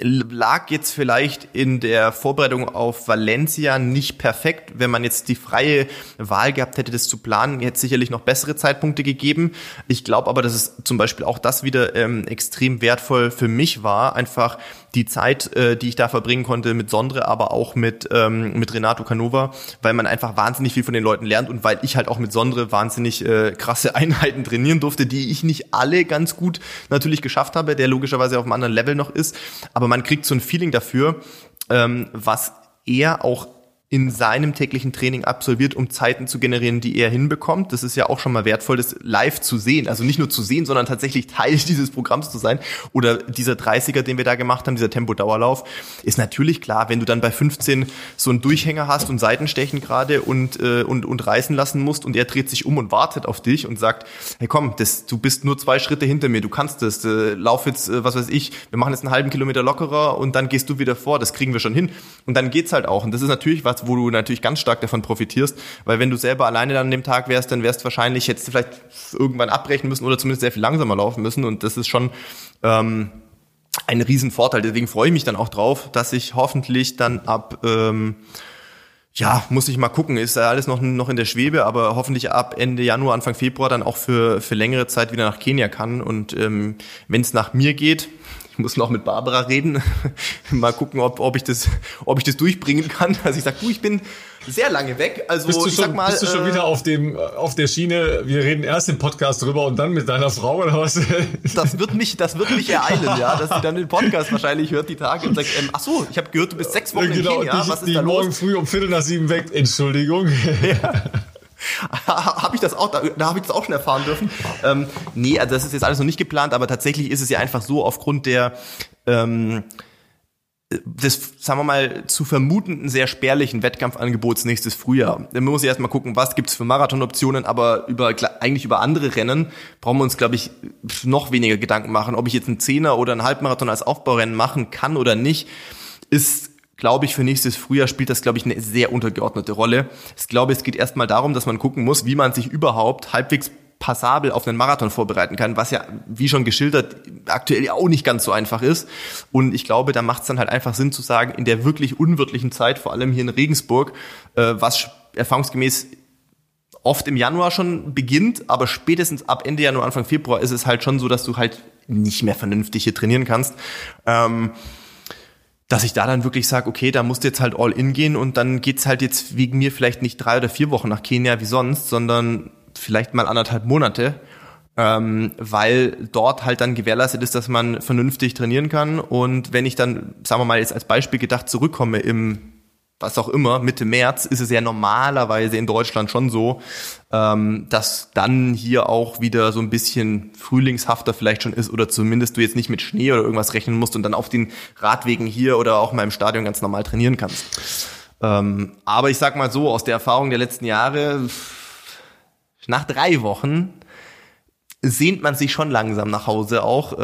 lag jetzt vielleicht in der Vorbereitung auf Valencia nicht perfekt. Wenn man jetzt die freie Wahl gehabt hätte, das zu planen, hätte es sicherlich noch bessere Zeitpunkte gegeben. Ich glaube aber, dass es zum Beispiel auch das wieder ähm, extrem wertvoll für mich war, einfach die Zeit, äh, die ich da verbringen konnte mit Sondre, aber auch mit, ähm, mit Renato Canova, weil man einfach wahnsinnig viel von den Leuten lernt und weil ich halt auch mit Sondre wahnsinnig äh, krasse [LAUGHS] Einheiten trainieren durfte, die ich nicht alle ganz gut natürlich geschafft habe, der logischerweise auf einem anderen Level noch ist. Aber man kriegt so ein Feeling dafür, ähm, was er auch in seinem täglichen Training absolviert, um Zeiten zu generieren, die er hinbekommt. Das ist ja auch schon mal wertvoll, das live zu sehen. Also nicht nur zu sehen, sondern tatsächlich Teil [LAUGHS] dieses Programms zu sein. Oder dieser 30er, den wir da gemacht haben, dieser Tempo-Dauerlauf, ist natürlich klar, wenn du dann bei 15 so einen Durchhänger hast und Seitenstechen gerade und, äh, und, und reißen lassen musst und er dreht sich um und wartet auf dich und sagt, hey komm, das, du bist nur zwei Schritte hinter mir, du kannst das, äh, lauf jetzt, äh, was weiß ich, wir machen jetzt einen halben Kilometer lockerer und dann gehst du wieder vor, das kriegen wir schon hin. Und dann geht's halt auch. Und das ist natürlich was, wo du natürlich ganz stark davon profitierst, weil wenn du selber alleine dann an dem Tag wärst, dann wärst du wahrscheinlich jetzt vielleicht irgendwann abbrechen müssen oder zumindest sehr viel langsamer laufen müssen und das ist schon ähm, ein Riesenvorteil. Deswegen freue ich mich dann auch drauf, dass ich hoffentlich dann ab ähm, ja, muss ich mal gucken, ist alles noch, noch in der Schwebe, aber hoffentlich ab Ende Januar, Anfang Februar dann auch für, für längere Zeit wieder nach Kenia kann. Und ähm, wenn es nach mir geht, muss noch mit Barbara reden. [LAUGHS] Mal gucken, ob, ob, ich das, ob ich das durchbringen kann. Also ich sag, du, ich bin sehr lange weg. Also bist du ich schon, sag mal, bist du schon äh, wieder auf dem auf der Schiene? Wir reden erst im Podcast drüber und dann mit deiner Frau oder was? [LAUGHS] Das wird mich, das wird mich ereilen, ja, dass sie dann den Podcast wahrscheinlich hört die Tage und sagt, ähm, ach so, ich habe gehört, du bist sechs Wochen genau, in Kenia. Die, was ist die da morgen los? früh um Viertel nach sieben weg. Entschuldigung. Ja. [LAUGHS] [LAUGHS] habe ich das auch, da, da habe ich das auch schon erfahren dürfen. Ähm, nee, also das ist jetzt alles noch nicht geplant, aber tatsächlich ist es ja einfach so aufgrund der ähm, des, sagen wir mal, zu vermutenden sehr spärlichen Wettkampfangebots nächstes Frühjahr. Dann muss ich erstmal gucken, was gibt's für Marathonoptionen, aber über eigentlich über andere Rennen brauchen wir uns, glaube ich, noch weniger Gedanken machen. Ob ich jetzt einen Zehner oder einen Halbmarathon als Aufbaurennen machen kann oder nicht, ist glaube ich, für nächstes Frühjahr spielt das, glaube ich, eine sehr untergeordnete Rolle. Ich glaube, es geht erstmal darum, dass man gucken muss, wie man sich überhaupt halbwegs passabel auf einen Marathon vorbereiten kann, was ja, wie schon geschildert, aktuell auch nicht ganz so einfach ist. Und ich glaube, da macht es dann halt einfach Sinn zu sagen, in der wirklich unwirtlichen Zeit, vor allem hier in Regensburg, äh, was erfahrungsgemäß oft im Januar schon beginnt, aber spätestens ab Ende Januar, Anfang Februar ist es halt schon so, dass du halt nicht mehr vernünftig hier trainieren kannst. Ähm, dass ich da dann wirklich sage, okay, da musst du jetzt halt all in gehen und dann geht's halt jetzt wegen mir vielleicht nicht drei oder vier Wochen nach Kenia wie sonst, sondern vielleicht mal anderthalb Monate, ähm, weil dort halt dann gewährleistet ist, dass man vernünftig trainieren kann. Und wenn ich dann, sagen wir mal jetzt als Beispiel gedacht, zurückkomme im was auch immer, Mitte März, ist es ja normalerweise in Deutschland schon so, ähm, dass dann hier auch wieder so ein bisschen frühlingshafter vielleicht schon ist oder zumindest du jetzt nicht mit Schnee oder irgendwas rechnen musst und dann auf den Radwegen hier oder auch mal im Stadion ganz normal trainieren kannst. Ähm, aber ich sag mal so, aus der Erfahrung der letzten Jahre, nach drei Wochen sehnt man sich schon langsam nach Hause auch, äh,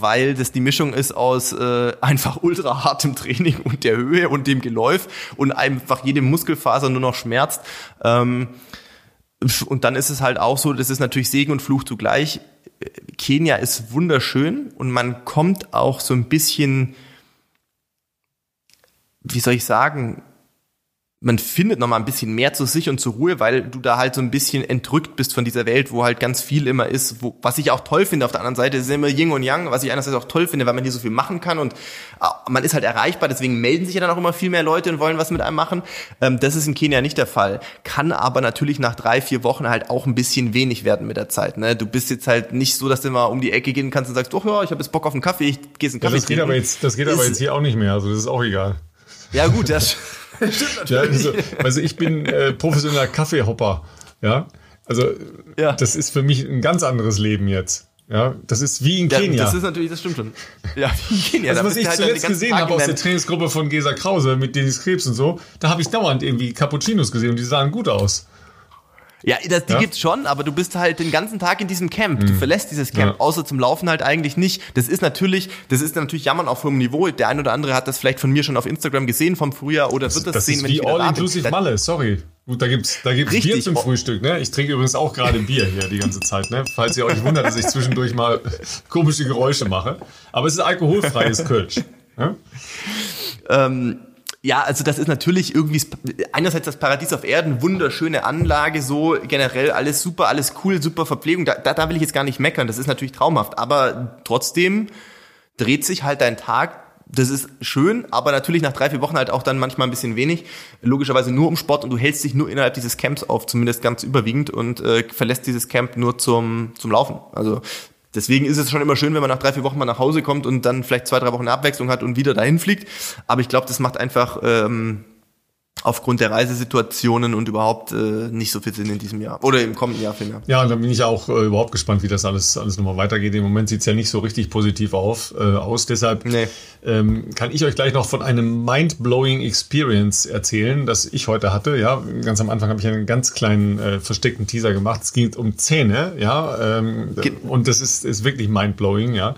weil das die Mischung ist aus äh, einfach ultra hartem Training und der Höhe und dem Geläuf und einfach jede Muskelfaser nur noch schmerzt. Ähm, und dann ist es halt auch so, das ist natürlich Segen und Fluch zugleich. Kenia ist wunderschön und man kommt auch so ein bisschen, wie soll ich sagen, man findet noch mal ein bisschen mehr zu sich und zur Ruhe, weil du da halt so ein bisschen entrückt bist von dieser Welt, wo halt ganz viel immer ist, wo, was ich auch toll finde auf der anderen Seite, ist immer Yin und Yang, was ich einerseits auch toll finde, weil man hier so viel machen kann und äh, man ist halt erreichbar, deswegen melden sich ja dann auch immer viel mehr Leute und wollen was mit einem machen. Ähm, das ist in Kenia nicht der Fall, kann aber natürlich nach drei, vier Wochen halt auch ein bisschen wenig werden mit der Zeit. Ne? Du bist jetzt halt nicht so, dass du mal um die Ecke gehen kannst und sagst, doch ja, ich habe jetzt Bock auf einen Kaffee, ich gehe einen Kaffee ja, das geht aber jetzt, Das geht aber jetzt hier auch nicht mehr, also das ist auch egal. Ja gut, das [LAUGHS] ja, also, also ich bin äh, professioneller Kaffeehopper. Ja, also ja. das ist für mich ein ganz anderes Leben jetzt. Ja, das ist wie in Kenia. das ist natürlich, das stimmt schon. Ja, wie in Kenia. Also, was ich halt zuletzt gesehen habe aus der Trainingsgruppe von Gesa Krause mit Dennis Krebs und so, da habe ich dauernd irgendwie Cappuccinos gesehen und die sahen gut aus. Ja, das, die ja? gibt's schon, aber du bist halt den ganzen Tag in diesem Camp. Du hm. verlässt dieses Camp, ja. außer zum Laufen halt eigentlich nicht. Das ist natürlich, das ist natürlich Jammern auf hohem Niveau. Der ein oder andere hat das vielleicht von mir schon auf Instagram gesehen vom Frühjahr oder das, wird das, das sehen, wenn ich wieder All-inclusive Malle, sorry. Gut, da gibt's, da gibt's Richtig. Bier zum Frühstück, ne? Ich trinke übrigens auch gerade Bier hier die ganze Zeit, ne? Falls ihr euch wundert, dass ich zwischendurch mal [LAUGHS] komische Geräusche mache. Aber es ist alkoholfreies [LAUGHS] Kölsch. Ne? Ähm, ja, also das ist natürlich irgendwie einerseits das Paradies auf Erden, wunderschöne Anlage, so generell alles super, alles cool, super Verpflegung. Da, da, da will ich jetzt gar nicht meckern, das ist natürlich traumhaft. Aber trotzdem dreht sich halt dein Tag das ist schön, aber natürlich nach drei, vier Wochen halt auch dann manchmal ein bisschen wenig. Logischerweise nur um Sport und du hältst dich nur innerhalb dieses Camps auf, zumindest ganz überwiegend und äh, verlässt dieses Camp nur zum, zum Laufen. Also Deswegen ist es schon immer schön, wenn man nach drei, vier Wochen mal nach Hause kommt und dann vielleicht zwei, drei Wochen eine Abwechslung hat und wieder dahin fliegt. Aber ich glaube, das macht einfach ähm, aufgrund der Reisesituationen und überhaupt äh, nicht so viel Sinn in diesem Jahr oder im kommenden Jahr vielmehr. Ja, und dann bin ich auch äh, überhaupt gespannt, wie das alles alles nochmal weitergeht. Im Moment sieht's ja nicht so richtig positiv auf, äh, aus. Deshalb nee. ähm, kann ich euch gleich noch von einem mind-blowing Experience erzählen, das ich heute hatte. Ja, ganz am Anfang habe ich einen ganz kleinen äh, versteckten Teaser gemacht. Es ging um Zähne, ja, ähm, und das ist, ist wirklich mind-blowing, ja.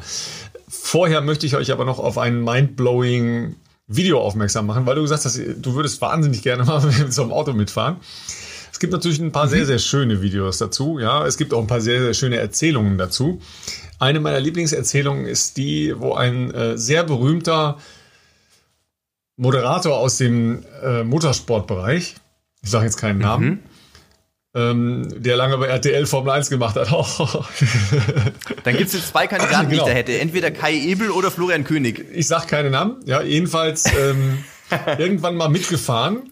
Vorher möchte ich euch aber noch auf einen mind-blowing Video aufmerksam machen, weil du gesagt hast, du würdest wahnsinnig gerne mal [LAUGHS] mit so einem Auto mitfahren. Es gibt natürlich ein paar mhm. sehr, sehr schöne Videos dazu. Ja, es gibt auch ein paar sehr, sehr schöne Erzählungen dazu. Eine meiner Lieblingserzählungen ist die, wo ein äh, sehr berühmter Moderator aus dem äh, Motorsportbereich, ich sage jetzt keinen Namen, mhm ähm, der lange bei RTL Formel 1 gemacht hat. Oh. [LAUGHS] Dann gibt es jetzt zwei Kandidaten, genau. die ich da hätte. Entweder Kai Ebel oder Florian König. Ich sag keine Namen. Ja, jedenfalls ähm, [LAUGHS] irgendwann mal mitgefahren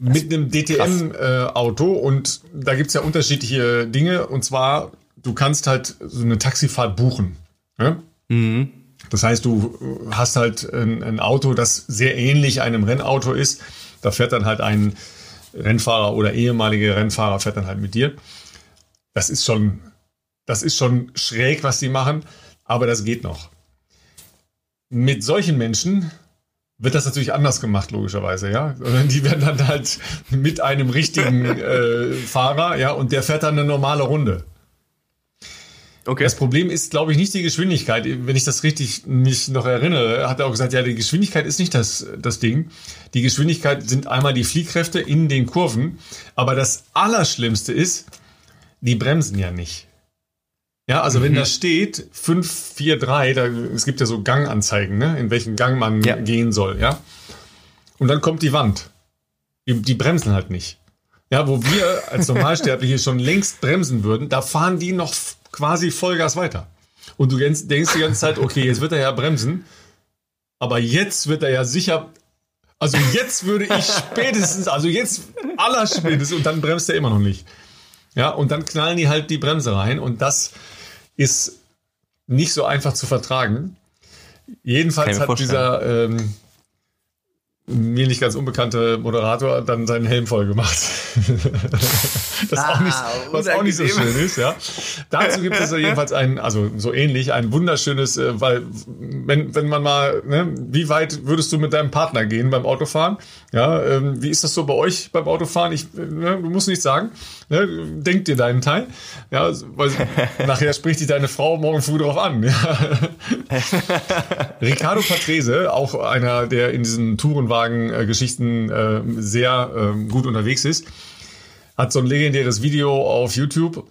mit einem DTM-Auto äh, und da gibt es ja unterschiedliche Dinge und zwar, du kannst halt so eine Taxifahrt buchen. Ja? Mhm. Das heißt, du hast halt ein, ein Auto, das sehr ähnlich einem Rennauto ist. Da fährt dann halt ein Rennfahrer oder ehemalige Rennfahrer fährt dann halt mit dir. Das ist schon, das ist schon schräg, was die machen, aber das geht noch. Mit solchen Menschen wird das natürlich anders gemacht, logischerweise, ja. Die werden dann halt mit einem richtigen äh, Fahrer, ja, und der fährt dann eine normale Runde. Okay. Das Problem ist, glaube ich, nicht die Geschwindigkeit. Wenn ich das richtig mich noch erinnere, hat er auch gesagt, ja, die Geschwindigkeit ist nicht das, das Ding. Die Geschwindigkeit sind einmal die Fliehkräfte in den Kurven. Aber das Allerschlimmste ist, die bremsen ja nicht. Ja, also mhm. wenn da steht 5, 4, 3, da, es gibt ja so Ganganzeigen, ne, in welchen Gang man ja. gehen soll, ja. Und dann kommt die Wand. Die, die bremsen halt nicht. Ja, wo wir als Normalsterbliche [LAUGHS] schon längst bremsen würden, da fahren die noch quasi Vollgas weiter. Und du denkst die ganze Zeit, okay, jetzt wird er ja bremsen, aber jetzt wird er ja sicher, also jetzt würde ich spätestens, also jetzt allerspätestens und dann bremst er immer noch nicht. Ja, und dann knallen die halt die Bremse rein und das ist nicht so einfach zu vertragen. Jedenfalls hat dieser ähm, mir nicht ganz unbekannte Moderator dann seinen Helm voll gemacht. [LAUGHS] [LAUGHS] das ah, auch nicht, was auch nicht so schön ist, ja. Dazu gibt es [LAUGHS] jedenfalls ein, also so ähnlich, ein wunderschönes, äh, weil wenn, wenn man mal, ne, wie weit würdest du mit deinem Partner gehen beim Autofahren? Ja, ähm, wie ist das so bei euch beim Autofahren? Ich, ne, du musst nicht sagen, ne, denk dir deinen Teil, ja, weil [LAUGHS] nachher spricht dich deine Frau morgen früh darauf an. Ja. Ricardo Patrese, auch einer, der in diesen Tourenwagen-Geschichten äh, sehr äh, gut unterwegs ist, hat so ein legendäres Video auf YouTube,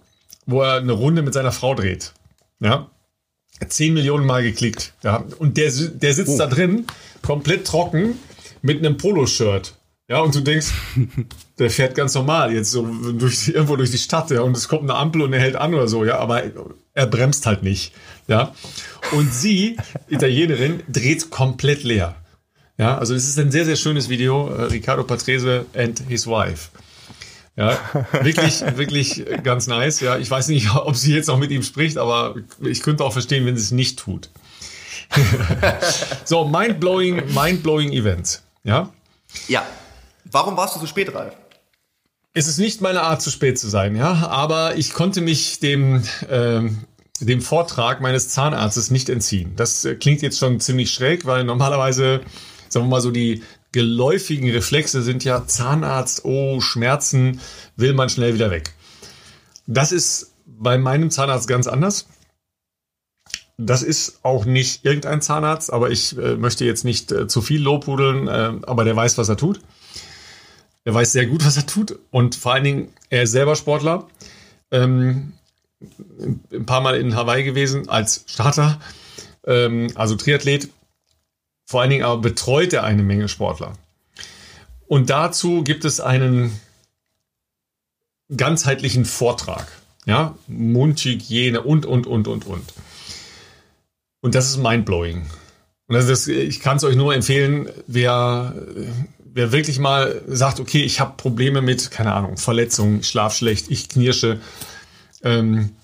wo er eine Runde mit seiner Frau dreht. Ja. Zehn Millionen Mal geklickt. Ja. Und der, der sitzt oh. da drin, komplett trocken, mit einem Poloshirt. Ja, und du denkst, [LAUGHS] der fährt ganz normal jetzt so durch, irgendwo durch die Stadt, ja, und es kommt eine Ampel und er hält an oder so, ja, aber er bremst halt nicht, ja. Und sie, Italienerin, dreht komplett leer. Ja, also es ist ein sehr, sehr schönes Video, äh, Riccardo Patrese and his wife. Ja, wirklich, wirklich ganz nice. Ja, ich weiß nicht, ob sie jetzt noch mit ihm spricht, aber ich könnte auch verstehen, wenn sie es nicht tut. so, mind-blowing, mind-blowing Events. Ja? Ja. Warum warst du so spät, Ralf? Es ist nicht meine Art, zu spät zu sein, ja, aber ich konnte mich dem, ähm, dem Vortrag meines Zahnarztes nicht entziehen. Das äh, klingt jetzt schon ziemlich schräg, weil normalerweise, sagen wir mal so, die geläufigen Reflexe sind ja Zahnarzt, oh, Schmerzen, will man schnell wieder weg. Das ist bei meinem Zahnarzt ganz anders. Das ist auch nicht irgendein Zahnarzt, aber ich äh, möchte jetzt nicht äh, zu viel lobhudeln, äh, aber der weiß, was er tut. Er weiß sehr gut, was er tut und vor allen Dingen, er ist selber Sportler. Ähm, ein paar Mal in Hawaii gewesen als Starter, ähm, also Triathlet. Vor allen Dingen aber betreut er eine Menge Sportler. Und dazu gibt es einen ganzheitlichen Vortrag. Ja, Mundhygiene und, und, und, und, und. Und das ist mindblowing. Und das ist, ich kann es euch nur empfehlen, wer, wer wirklich mal sagt, okay, ich habe Probleme mit, keine Ahnung, Verletzungen, schlaf schlecht, ich knirsche, ähm,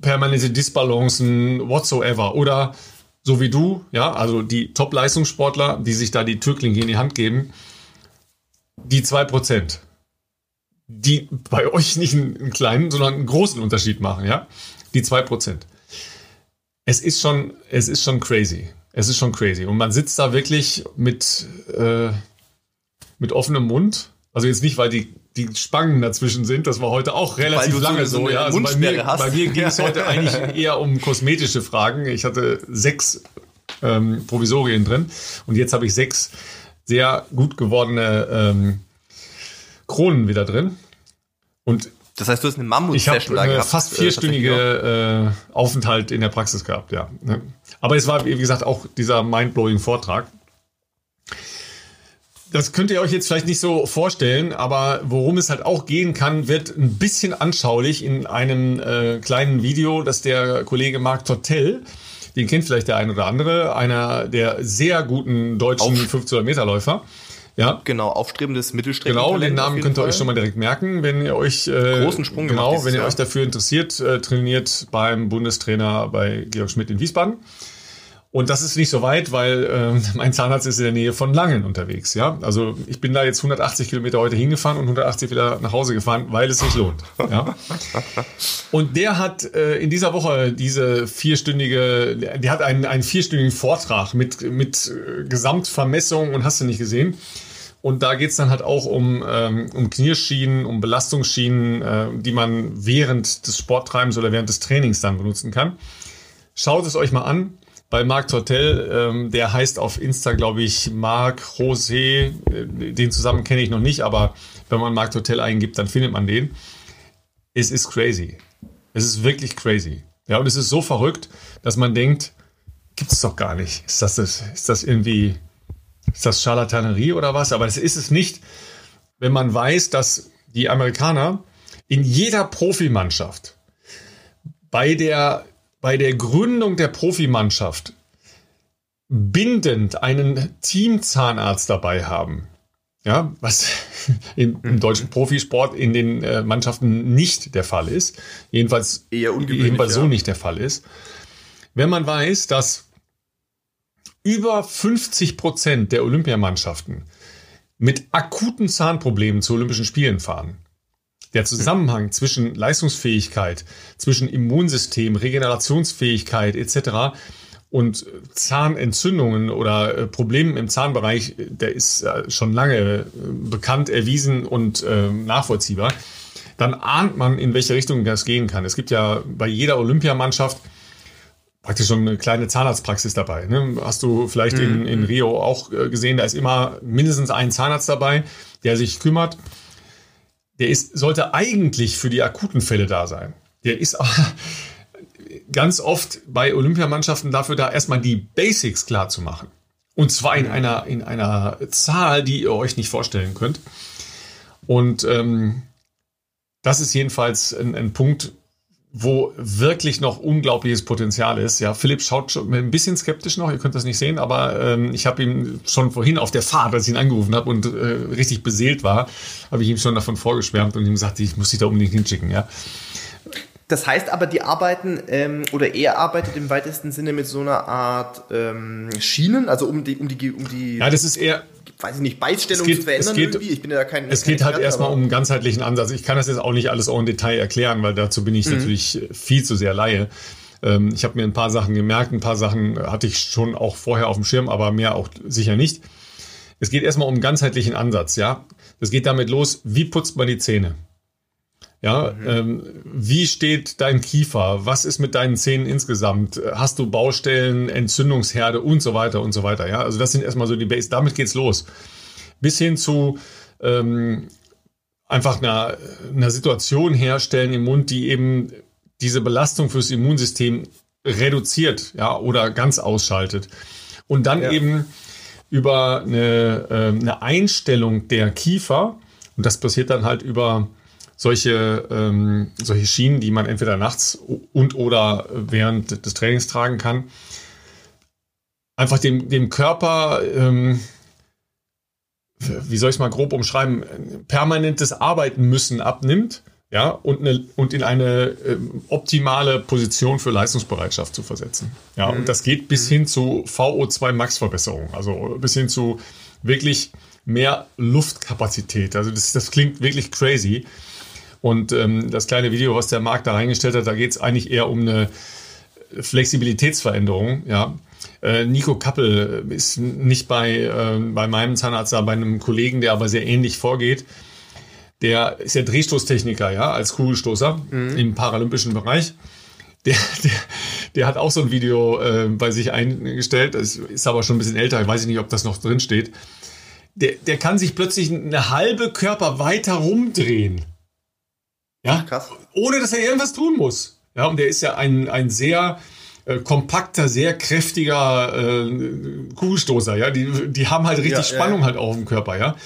permanente Disbalancen, whatsoever. Oder so wie du, ja, also die Top-Leistungssportler, die sich da die Türklinge in die Hand geben, die zwei Prozent, die bei euch nicht einen kleinen, sondern einen großen Unterschied machen, ja, die zwei Prozent es ist schon, es ist schon crazy. Es ist schon crazy. Und man sitzt da wirklich mit, äh, mit offenem Mund. Also jetzt nicht, weil die, die Spangen dazwischen sind, das war heute auch relativ lange so. so ja. also bei mir, hast. bei mir ging es heute eigentlich [LAUGHS] eher um kosmetische Fragen. Ich hatte sechs ähm, Provisorien drin und jetzt habe ich sechs sehr gut gewordene ähm, Kronen wieder drin. Und das heißt, du hast eine da gehabt. fast äh, vierstündige äh, Aufenthalt in der Praxis gehabt, ja. Aber es war, wie gesagt, auch dieser mindblowing Vortrag. Das könnt ihr euch jetzt vielleicht nicht so vorstellen, aber worum es halt auch gehen kann, wird ein bisschen anschaulich in einem äh, kleinen Video, das der Kollege Marc Tortell, den kennt vielleicht der ein oder andere, einer der sehr guten deutschen 1500 Meter Läufer, ja. Genau, aufstrebendes Mittelstrecken. Genau, den Namen könnt ihr Fall. euch schon mal direkt merken, wenn ihr euch äh, großen Sprung genau, wenn ihr Jahr. euch dafür interessiert, äh, trainiert beim Bundestrainer bei Georg Schmidt in Wiesbaden. Und das ist nicht so weit, weil äh, [LAUGHS] mein Zahnarzt ist in der Nähe von Langen unterwegs. Ja, also ich bin da jetzt 180 Kilometer heute hingefahren und 180 wieder nach Hause gefahren, weil es sich lohnt. Ja. [LAUGHS] Und der hat äh, in dieser Woche diese vierstündige, der hat einen, einen vierstündigen Vortrag mit mit äh, Gesamtvermessung und hast du nicht gesehen. Und da geht's dann halt auch um, ähm, um Knierschienen, um Belastungsschienen, äh, die man während des Sporttreibens oder während des Trainings dann benutzen kann. Schaut es euch mal an bei Marc Tortel. Ähm, der heißt auf Insta, glaube ich, Marc José. Äh, den zusammen kenne ich noch nicht, aber wenn man Marc Tortel eingibt, dann findet man den. Es ist crazy. Es ist wirklich crazy. Ja, und es ist so verrückt, dass man denkt, gibt es doch gar nicht. Ist das, ist das irgendwie, ist das Charlatanerie oder was? Aber das ist es nicht, wenn man weiß, dass die Amerikaner in jeder Profimannschaft bei der, bei der Gründung der Profimannschaft bindend einen Teamzahnarzt dabei haben. Ja, was [LAUGHS] im, im, deutschen Profisport in den äh, Mannschaften nicht der Fall ist. Jedenfalls, Eher jedenfalls so ja. nicht der Fall ist. Wenn man weiß, dass über 50 Prozent der Olympiamannschaften mit akuten Zahnproblemen zu Olympischen Spielen fahren. Der Zusammenhang zwischen Leistungsfähigkeit, zwischen Immunsystem, Regenerationsfähigkeit etc. und Zahnentzündungen oder äh, Problemen im Zahnbereich, der ist äh, schon lange äh, bekannt, erwiesen und äh, nachvollziehbar. Dann ahnt man, in welche Richtung das gehen kann. Es gibt ja bei jeder Olympiamannschaft praktisch schon eine kleine Zahnarztpraxis dabei. Ne? Hast du vielleicht mhm. in, in Rio auch äh, gesehen, da ist immer mindestens ein Zahnarzt dabei, der sich kümmert. Der ist, sollte eigentlich für die akuten Fälle da sein. Der ist [LAUGHS] ganz oft bei Olympiamannschaften dafür da, erstmal die Basics klar zu machen. Und zwar in einer, in einer Zahl, die ihr euch nicht vorstellen könnt. Und ähm, das ist jedenfalls ein, ein Punkt, wo wirklich noch unglaubliches Potenzial ist. Ja, Philipp schaut schon ein bisschen skeptisch noch, ihr könnt das nicht sehen, aber ähm, ich habe ihm schon vorhin auf der Fahrt, als ich ihn angerufen habe und äh, richtig beseelt war, habe ich ihm schon davon vorgeschwärmt und ihm gesagt, ich muss dich da unbedingt hinschicken. Ja. Das heißt aber, die arbeiten ähm, oder er arbeitet im weitesten Sinne mit so einer Art ähm, Schienen, also um die um die um die. Ja, das ist eher weiß ich nicht, Beißstellung geht, zu verändern geht, irgendwie? Ich bin ja kein. Es geht halt erstmal um einen ganzheitlichen Ansatz. Ich kann das jetzt auch nicht alles auch im Detail erklären, weil dazu bin ich mhm. natürlich viel zu sehr Laie. Ähm, ich habe mir ein paar Sachen gemerkt, ein paar Sachen hatte ich schon auch vorher auf dem Schirm, aber mehr auch sicher nicht. Es geht erstmal um einen ganzheitlichen Ansatz, ja. Es geht damit los, wie putzt man die Zähne? Ja, mhm. ähm, wie steht dein Kiefer? Was ist mit deinen Zähnen insgesamt? Hast du Baustellen, Entzündungsherde und so weiter und so weiter? Ja, also das sind erstmal so die Base. Damit geht's los. Bis hin zu ähm, einfach einer, einer Situation herstellen im Mund, die eben diese Belastung fürs Immunsystem reduziert, ja, oder ganz ausschaltet. Und dann ja. eben über eine, äh, eine Einstellung der Kiefer, und das passiert dann halt über solche, ähm, solche Schienen, die man entweder nachts und oder während des Trainings tragen kann, einfach dem, dem Körper, ähm, wie soll ich es mal grob umschreiben, permanentes Arbeiten müssen abnimmt, ja, und, eine, und in eine ähm, optimale Position für Leistungsbereitschaft zu versetzen. Ja, mhm. und das geht bis hin zu VO2 Max Verbesserung, also bis hin zu wirklich mehr Luftkapazität. Also das, das klingt wirklich crazy. Und ähm, das kleine Video, was der Markt da reingestellt hat, da geht es eigentlich eher um eine Flexibilitätsveränderung. Ja. Äh, Nico Kappel ist nicht bei, äh, bei meinem Zahnarzt, aber bei einem Kollegen, der aber sehr ähnlich vorgeht. Der ist ja Drehstoßtechniker, ja, als Kugelstoßer mhm. im paralympischen Bereich. Der, der, der hat auch so ein Video äh, bei sich eingestellt. Das ist aber schon ein bisschen älter. Ich weiß nicht, ob das noch drin steht. Der, der kann sich plötzlich eine halbe Körper weiter rumdrehen. Ja, krass. Ohne dass er irgendwas tun muss. Ja, und der ist ja ein, ein sehr äh, kompakter, sehr kräftiger äh, Kugelstoßer. Ja, die, die haben halt richtig ja, Spannung ja. halt auch im Körper. Ja,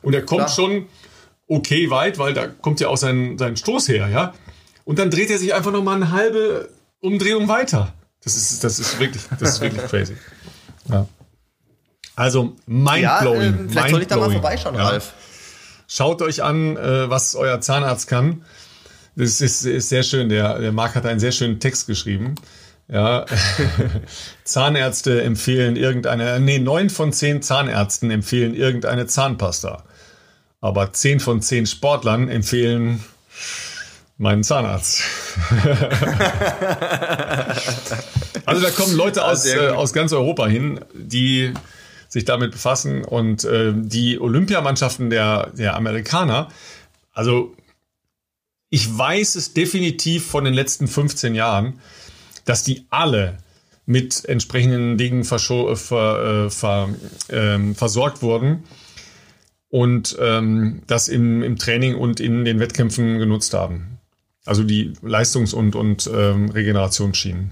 und er kommt Klar. schon okay weit, weil da kommt ja auch sein, sein Stoß her. Ja, und dann dreht er sich einfach noch mal eine halbe Umdrehung weiter. Das ist, das ist wirklich, das ist wirklich [LAUGHS] crazy. Ja. Also mindblowing. Ja, äh, vielleicht mind soll ich da mal vorbeischauen, ja. Ralf. Schaut euch an, äh, was euer Zahnarzt kann. Das ist, ist sehr schön. Der, der Marc hat einen sehr schönen Text geschrieben. Ja, [LAUGHS] Zahnärzte empfehlen irgendeine, nee, neun von zehn Zahnärzten empfehlen irgendeine Zahnpasta. Aber zehn von zehn Sportlern empfehlen meinen Zahnarzt. [LAUGHS] also da kommen Leute aus, äh, aus ganz Europa hin, die sich damit befassen. Und äh, die Olympiamannschaften der, der Amerikaner, also ich weiß es definitiv von den letzten 15 Jahren, dass die alle mit entsprechenden Dingen ver, ver, ver, äh, versorgt wurden und ähm, das im, im Training und in den Wettkämpfen genutzt haben. Also die Leistungs- und, und ähm, Regenerationsschienen.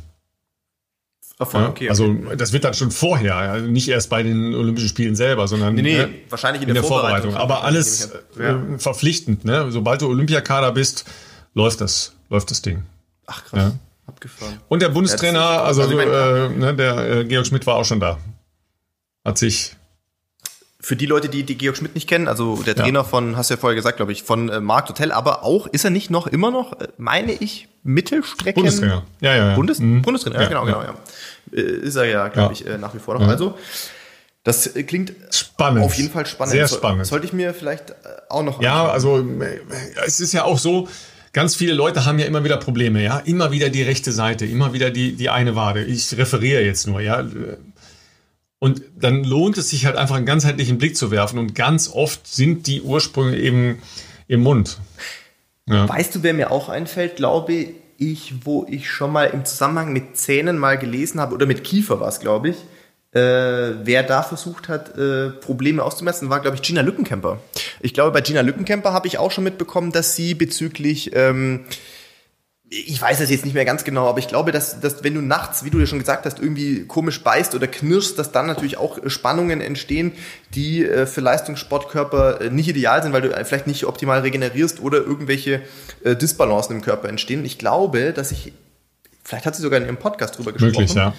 Voll, okay, ja, also das wird dann schon vorher, also nicht erst bei den Olympischen Spielen selber, sondern nee, nee, äh, wahrscheinlich in, in der, der, Vorbereitung. Vorbereitung. Aber alles ja. äh, verpflichtend. Ne? Sobald du Olympiakader bist, läuft das, läuft das Ding. Ach krass. Ja. Abgefahren. Und der Bundestrainer, also, also äh, ne, der äh, Georg Schmidt war auch schon da. Hat sich für die Leute, die, die Georg Schmidt nicht kennen, also der Trainer ja. von, hast du ja vorher gesagt, glaube ich, von äh, Markt Hotel, aber auch, ist er nicht noch, immer noch, äh, meine ich, Mittelstrecken? Bundestrainer. Ja, ja, ja. Bundes mhm. Bundestrainer, ja, genau, genau, ja. Äh, ist er ja, glaube ich, äh, nach wie vor noch. Also, das klingt spannend. auf jeden Fall spannend. Sehr spannend. Sollte ich mir vielleicht auch noch. Ja, also es ist ja auch so, ganz viele Leute haben ja immer wieder Probleme, ja. Immer wieder die rechte Seite, immer wieder die, die eine Wade. Ich referiere jetzt nur, ja. Und dann lohnt es sich halt einfach einen ganzheitlichen Blick zu werfen. Und ganz oft sind die Ursprünge eben im Mund. Ja. Weißt du, wer mir auch einfällt, glaube ich, wo ich schon mal im Zusammenhang mit Zähnen mal gelesen habe, oder mit Kiefer war es, glaube ich, äh, wer da versucht hat, äh, Probleme auszumessen, war, glaube ich, Gina Lückenkämper. Ich glaube, bei Gina Lückenkämper habe ich auch schon mitbekommen, dass sie bezüglich ähm, ich weiß es jetzt nicht mehr ganz genau, aber ich glaube, dass, dass wenn du nachts, wie du ja schon gesagt hast, irgendwie komisch beißt oder knirschst, dass dann natürlich auch Spannungen entstehen, die äh, für Leistungssportkörper äh, nicht ideal sind, weil du vielleicht nicht optimal regenerierst oder irgendwelche äh, Disbalancen im Körper entstehen. Ich glaube, dass ich, vielleicht hat sie sogar in ihrem Podcast drüber gesprochen. Möglich, ja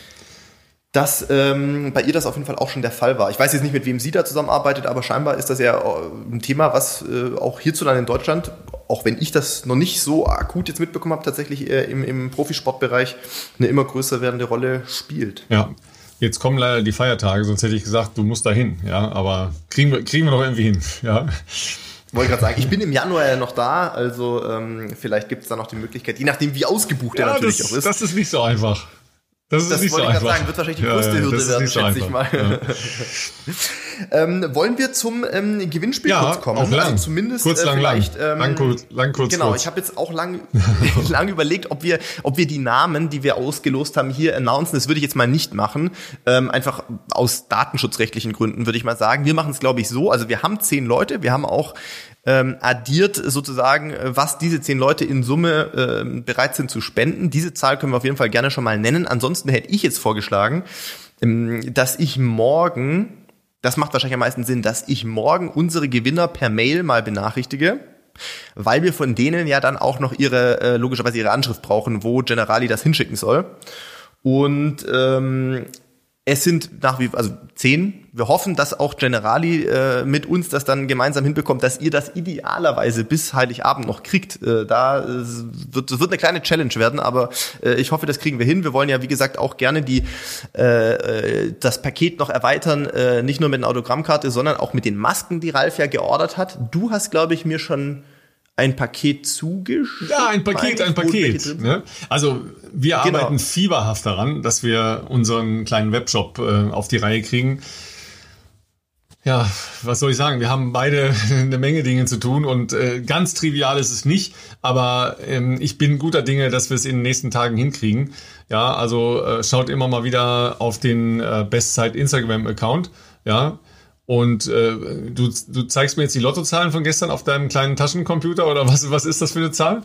dass ähm, bei ihr das auf jeden Fall auch schon der Fall war. Ich weiß jetzt nicht, mit wem sie da zusammenarbeitet, aber scheinbar ist das ja äh, ein Thema, was äh, auch hierzulande in Deutschland, auch wenn ich das noch nicht so akut jetzt mitbekommen habe, tatsächlich äh, im, im Profisportbereich eine immer größer werdende Rolle spielt. Ja, jetzt kommen leider die Feiertage, sonst hätte ich gesagt, du musst dahin. Ja, aber kriegen wir, kriegen wir doch irgendwie hin. [LAUGHS] Ja. Wollte gerade sagen, ich bin im Januar ja noch da, also ähm, vielleicht gibt es da noch die Möglichkeit, je nachdem, wie ausgebucht ja, der natürlich das, auch ist. Das ist nicht so einfach. Das, ist das nicht wollte so ich gerade sagen, wird wahrscheinlich die größte ja, Hürde werden, so schätze ich mal. Ja. [LAUGHS] ähm, wollen wir zum ähm, Gewinnspiel ja, kurz kommen? Auch lang. Also zumindest kurz, äh, lang, vielleicht. Ähm, lang, kurz, lang, kurz. Genau, kurz. ich habe jetzt auch lang, [LAUGHS] lang überlegt, ob wir, ob wir die Namen, die wir ausgelost haben, hier announcen. Das würde ich jetzt mal nicht machen. Ähm, einfach aus datenschutzrechtlichen Gründen würde ich mal sagen. Wir machen es, glaube ich, so. Also wir haben zehn Leute. Wir haben auch ähm, addiert sozusagen, äh, was diese zehn Leute in Summe äh, bereit sind zu spenden. Diese Zahl können wir auf jeden Fall gerne schon mal nennen. Ansonsten hätte ich jetzt vorgeschlagen, ähm, dass ich morgen, das macht wahrscheinlich am meisten Sinn, dass ich morgen unsere Gewinner per Mail mal benachrichtige weil wir von denen ja dann auch noch ihre, äh, logischerweise ihre Anschrift brauchen, wo Generali das hinschicken soll. Und ähm, es sind nach wie also zehn. Wir hoffen, dass auch Generali äh, mit uns das dann gemeinsam hinbekommt, dass ihr das idealerweise bis Heiligabend noch kriegt. Äh, da äh, wird, wird eine kleine Challenge werden, aber äh, ich hoffe, das kriegen wir hin. Wir wollen ja, wie gesagt, auch gerne die äh, äh, das Paket noch erweitern, äh, nicht nur mit einer Autogrammkarte, sondern auch mit den Masken, die Ralf ja geordert hat. Du hast, glaube ich, mir schon ein Paket zugeschickt? Ja, ein Paket, ein Paket. Ne? Also wir genau. arbeiten fieberhaft daran, dass wir unseren kleinen Webshop äh, auf die Reihe kriegen. Ja, was soll ich sagen? Wir haben beide [LAUGHS] eine Menge Dinge zu tun und äh, ganz trivial ist es nicht, aber ähm, ich bin guter Dinge, dass wir es in den nächsten Tagen hinkriegen. Ja, also äh, schaut immer mal wieder auf den äh, Bestzeit Instagram Account. Ja, und äh, du, du zeigst mir jetzt die Lottozahlen von gestern auf deinem kleinen Taschencomputer oder was, was ist das für eine Zahl?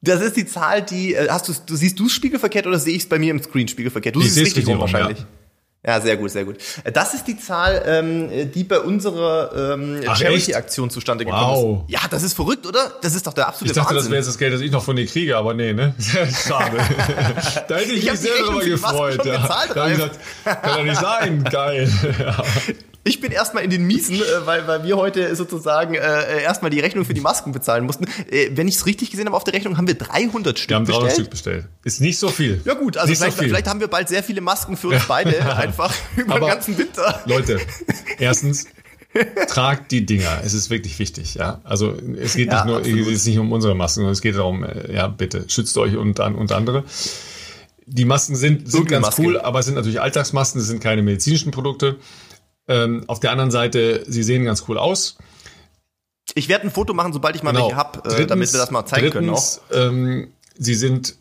Das ist die Zahl, die, äh, hast du, du siehst du spiegelverkehrt oder sehe ich es bei mir im Screen spiegelverkehrt? Du ich siehst es richtig rum wahrscheinlich. Ja. Ja, sehr gut, sehr gut. Äh, das ist die Zahl, ähm, die bei unserer ähm, Charity-Aktion zustande gekommen wow. ist. Ja, das ist verrückt, oder? Das ist doch der absolute Ich dachte, Wahnsinn. das wäre jetzt das Geld, das ich noch von dir kriege, aber nee, ne? [LAUGHS] Schade. [LAUGHS] da hätte ich, ich mich sehr darüber gefreut. Ja. Gezahlt, da ich gesagt, kann doch nicht sein. Geil. [LAUGHS] Ich bin erstmal in den Miesen, äh, weil, weil wir heute sozusagen äh, erstmal die Rechnung für die Masken bezahlen mussten. Äh, wenn ich es richtig gesehen habe auf der Rechnung, haben wir 300 Stück wir haben 300 bestellt. Stück bestellt. Ist nicht so viel. Ja gut, also vielleicht, so vielleicht, haben wir bald sehr viele Masken für uns beide [LAUGHS] einfach [LAUGHS] über Aber, den ganzen Winter. Leute, erstens, tragt die Dinger. Es ist wirklich wichtig, ja. Also es geht ja, nicht nur, es geht nicht um unsere Masken, sondern es geht darum, äh, ja, bitte schützt euch und, und andere. Die Masken sind, sind ganz Maske. cool, aber es sind natürlich Alltagsmasken, es sind keine medizinischen Produkte. Ähm, auf der anderen Seite, sie sehen ganz cool aus. Ich werde ein Foto machen, sobald ich mal Genau. welche hab, äh, Drittens- damit wir das mal zeigen können auch. drittens, Ähm, sie sind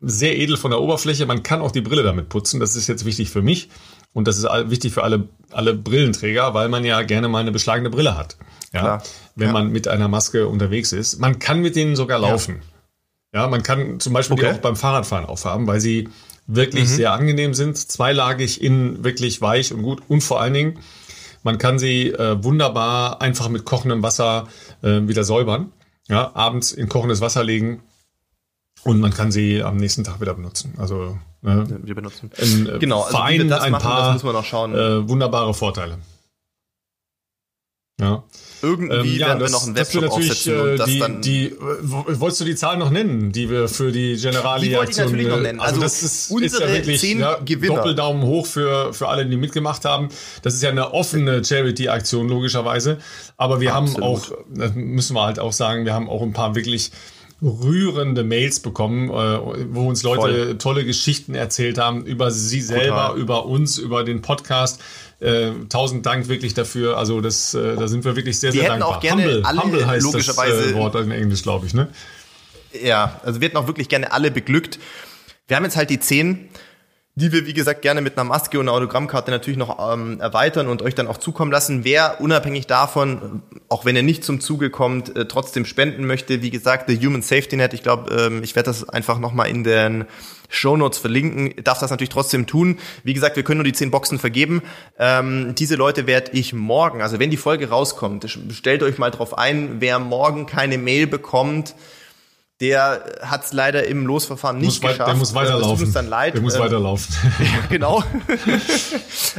sehr edel von der Oberfläche. Man kann auch die Brille damit putzen. Das ist jetzt wichtig für mich. Und das ist wichtig für alle, alle Brillenträger, weil man ja gerne mal eine beschlagene Brille hat. Ja, Klar. wenn Ja. man mit einer Maske unterwegs ist. Man kann mit denen sogar laufen. Ja, man kann zum Beispiel die Okay. Mhm. auch beim Fahrradfahren aufhaben, weil sie wirklich sehr angenehm sind. Zweilagig, innen wirklich weich und gut. Und vor allen Dingen, man kann sie äh, wunderbar einfach mit kochendem Wasser äh, wieder säubern. Ja, abends in kochendes Wasser legen und man kann sie am nächsten Tag wieder benutzen. Also ne, Wir benutzen. ein, äh, Genau, also das ein machen, paar äh, wunderbare Vorteile. Ja. Irgendwie Ähm, ja, werden wir das, noch einen wir Webshop aufsetzen äh, und das die, dann. die äh, wo- wolltest du die Zahl noch nennen, die wir für die Generali Die wollte ich natürlich noch nennen. Also, Also das ist, ist ja wirklich zehn ja, Gewinner. Doppeldaumen hoch für für alle, die mitgemacht haben. Das ist ja eine offene Charity-Aktion logischerweise, aber wir haben Absolut. auch, das müssen wir halt auch sagen, wir haben auch ein paar wirklich rührende Mails bekommen, äh, wo uns Leute Voll. tolle Geschichten erzählt haben über sie selber, Total. über uns, über den Podcast. Äh, tausend Dank wirklich dafür. Also das, äh, da sind wir wirklich sehr, sehr hätten dankbar. auch gerne humble, alle humble heißt das logischerweise- äh, Wort in Englisch, glaube ich. Ne? Ja, also wir hätten auch wirklich gerne alle beglückt. Wir haben jetzt halt die zehn, die wir, wie gesagt, gerne mit einer Maske und einer Autogrammkarte natürlich noch ähm, erweitern und euch dann auch zukommen lassen. Wer unabhängig davon, auch wenn er nicht zum Zuge kommt, äh, trotzdem spenden möchte, wie gesagt, der Human Safety Net, ich glaube, ähm, ich werde das einfach nochmal in den Show Notes verlinken, darf das natürlich trotzdem tun. Wie gesagt, wir können nur die zehn Boxen vergeben. Ähm, diese Leute werde ich morgen, also wenn die Folge rauskommt, stellt euch mal drauf ein, wer morgen keine Mail bekommt, der hat es leider im Losverfahren nicht Muss wei- geschafft. der muss tut weiterlaufen. dann leid. Der muss Ähm, weiterlaufen. [LAUGHS] genau.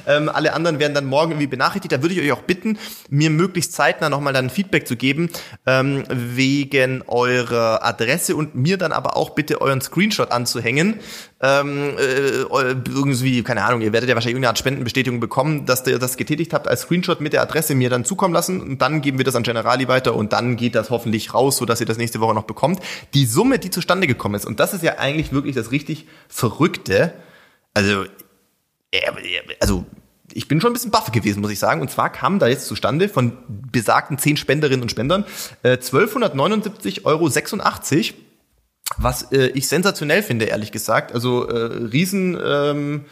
ähm, alle anderen werden dann morgen irgendwie benachrichtigt. Da würde ich euch auch bitten, mir möglichst zeitnah nochmal dann Feedback zu geben, ähm, wegen eurer Adresse und mir dann aber auch bitte euren Screenshot anzuhängen. Ähm, äh, eu- irgendwie, keine Ahnung, ihr werdet ja wahrscheinlich irgendeine Art Spendenbestätigung bekommen, dass ihr das getätigt habt, als Screenshot mit der Adresse mir dann zukommen lassen und dann geben wir das an Generali weiter und dann geht das hoffentlich raus, sodass ihr das nächste Woche noch bekommt. Die Summe, die zustande gekommen ist, und das ist ja eigentlich wirklich das richtig Verrückte, also ja, also ich bin schon ein bisschen baff gewesen, muss ich sagen. Und zwar kam da jetzt zustande von besagten zehn Spenderinnen und Spendern äh, 1279,86 Euro, was äh, ich sensationell finde, ehrlich gesagt. Also äh, riesen ähm,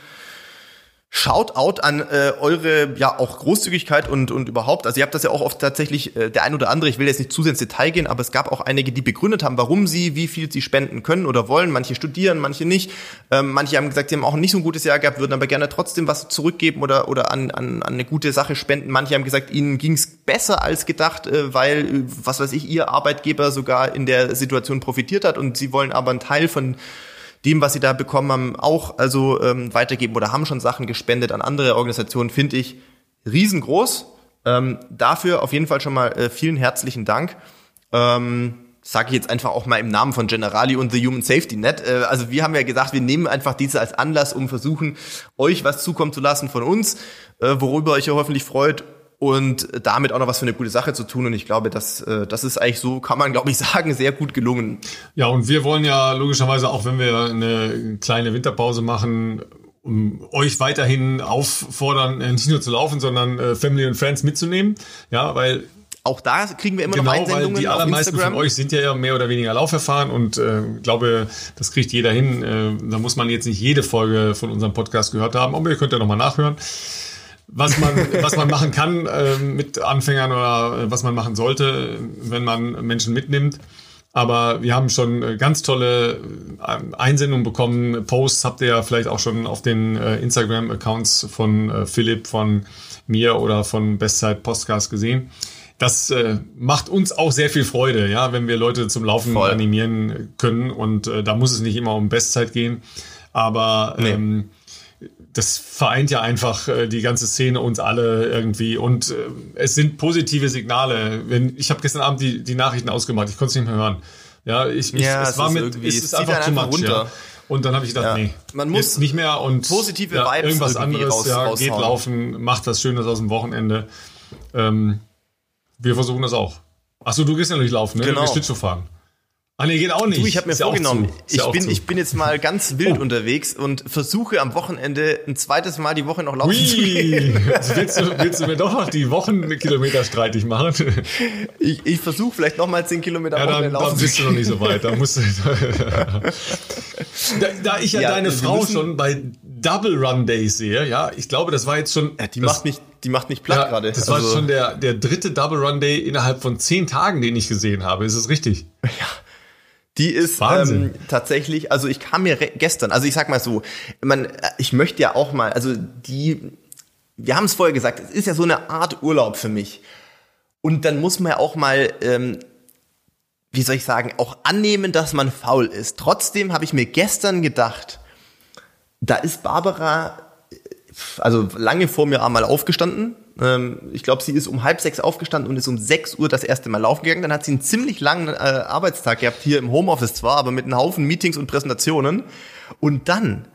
Shoutout an äh, eure ja auch Großzügigkeit und und überhaupt. Also ihr habt das ja auch oft tatsächlich äh, der ein oder andere. Ich will jetzt nicht zu sehr ins Detail gehen, aber es gab auch einige, die begründet haben, warum sie wie viel sie spenden können oder wollen. Manche studieren, manche nicht. Ähm, manche haben gesagt, sie haben auch nicht so ein gutes Jahr gehabt, würden aber gerne trotzdem was zurückgeben oder oder an an, an eine gute Sache spenden. Manche haben gesagt, ihnen ging's besser als gedacht, äh, weil äh, was weiß ich, ihr Arbeitgeber sogar in der Situation profitiert hat und sie wollen aber einen Teil von dem, was sie da bekommen haben, auch also ähm, weitergeben oder haben schon Sachen gespendet an andere Organisationen, finde ich riesengroß. Ähm, dafür auf jeden Fall schon mal äh, vielen herzlichen Dank. Ähm, Sage ich jetzt einfach auch mal im Namen von Generali und The Human Safety Net. Äh, also wir haben ja gesagt, wir nehmen einfach diese als Anlass, um versuchen, euch was zukommen zu lassen von uns, äh, worüber euch ja hoffentlich freut und damit auch noch was für eine gute Sache zu tun. Und ich glaube, das, äh, das ist eigentlich so, kann man glaube ich [LAUGHS] sagen, sehr gut gelungen. Ja, und wir wollen ja logischerweise, auch wenn wir eine kleine Winterpause machen, um euch weiterhin auffordern, äh, nicht nur zu laufen, sondern äh, Family und Friends mitzunehmen. Ja, weil Auch da kriegen wir immer genau, noch weil Einsendungen die auf allermeisten von euch sind ja mehr oder weniger Lauferfahren und äh, glaube, das kriegt jeder hin. Äh, da muss man jetzt nicht jede Folge von unserem Podcast gehört haben, aber ihr könnt ja nochmal nachhören. Was man, was man machen kann äh, mit Anfängern oder äh, was man machen sollte, wenn man Menschen mitnimmt. Aber wir haben schon äh, ganz tolle äh, Einsendungen bekommen. Posts habt ihr ja vielleicht auch schon auf den äh, Instagram-Accounts von äh, Philipp, von mir oder von Bestzeit Podcast gesehen. Das äh, macht uns auch sehr viel Freude, ja, wenn wir Leute zum Laufen Voll. animieren können. Und da muss es nicht immer um Bestzeit gehen. Aber Nee. ähm, das vereint ja einfach äh, die ganze Szene uns alle irgendwie und äh, es sind positive Signale. Wenn ich habe gestern Abend die, die Nachrichten ausgemacht, ich konnte es nicht mehr hören. Ja, ich, ich Ja, es es war mit es es ist zieht einfach einfach much, runter. ja. Und dann habe ich gedacht, Ja. nee, Man muss nicht mehr und positive ja, Vibes irgendwas anderes, raus- ja, geht laufen, macht was Schönes aus dem Wochenende. Ähm, wir versuchen das auch. Achso, du gehst ja nicht laufen, ne? Genau. Du gehst Schlittschuh fahren. Ah, nee, geht auch nicht. Du, ich habe mir Ist ja vorgenommen, zu. Ich, ja bin, zu. ich bin jetzt mal ganz wild Oh. unterwegs und versuche am Wochenende ein zweites Mal die Woche noch laufen zu Ui, gehen. [LAUGHS] Also willst, du, willst du mir doch noch die Wochenkilometer streitig machen? [LAUGHS] Ich, ich versuche vielleicht noch mal 10 Kilometer Ja, dann, dann laufen zu bist du noch nicht so weit. Da, musst du, [LAUGHS] da, da ich ja, Ja, deine Frau schon bei Double Run Days sehe, ja, ich glaube, das war jetzt schon. Ja, die das, macht mich, die macht mich platt ja, gerade. Das war Also- schon der, der dritte Double Run Day innerhalb von zehn Tagen, den ich gesehen habe. Ist es richtig? Die ist Wahnsinn. ähm, tatsächlich, also ich kam mir gestern, also ich sag mal so, man, äh, ich möchte ja auch mal, also die, wir haben es vorher gesagt, es ist ja so eine Art Urlaub für mich. Und dann muss man ja auch mal, ähm, wie soll ich sagen, auch annehmen, dass man faul ist. Trotzdem habe ich mir gestern gedacht, da ist Barbara, äh, also lange vor mir einmal aufgestanden. Ähm, ich glaube, sie ist um halb sechs aufgestanden und ist um sechs Uhr das erste Mal laufen gegangen. Dann hat sie einen ziemlich langen äh, Arbeitstag gehabt, hier im Homeoffice zwar, aber mit einem Haufen Meetings und Präsentationen. Und dann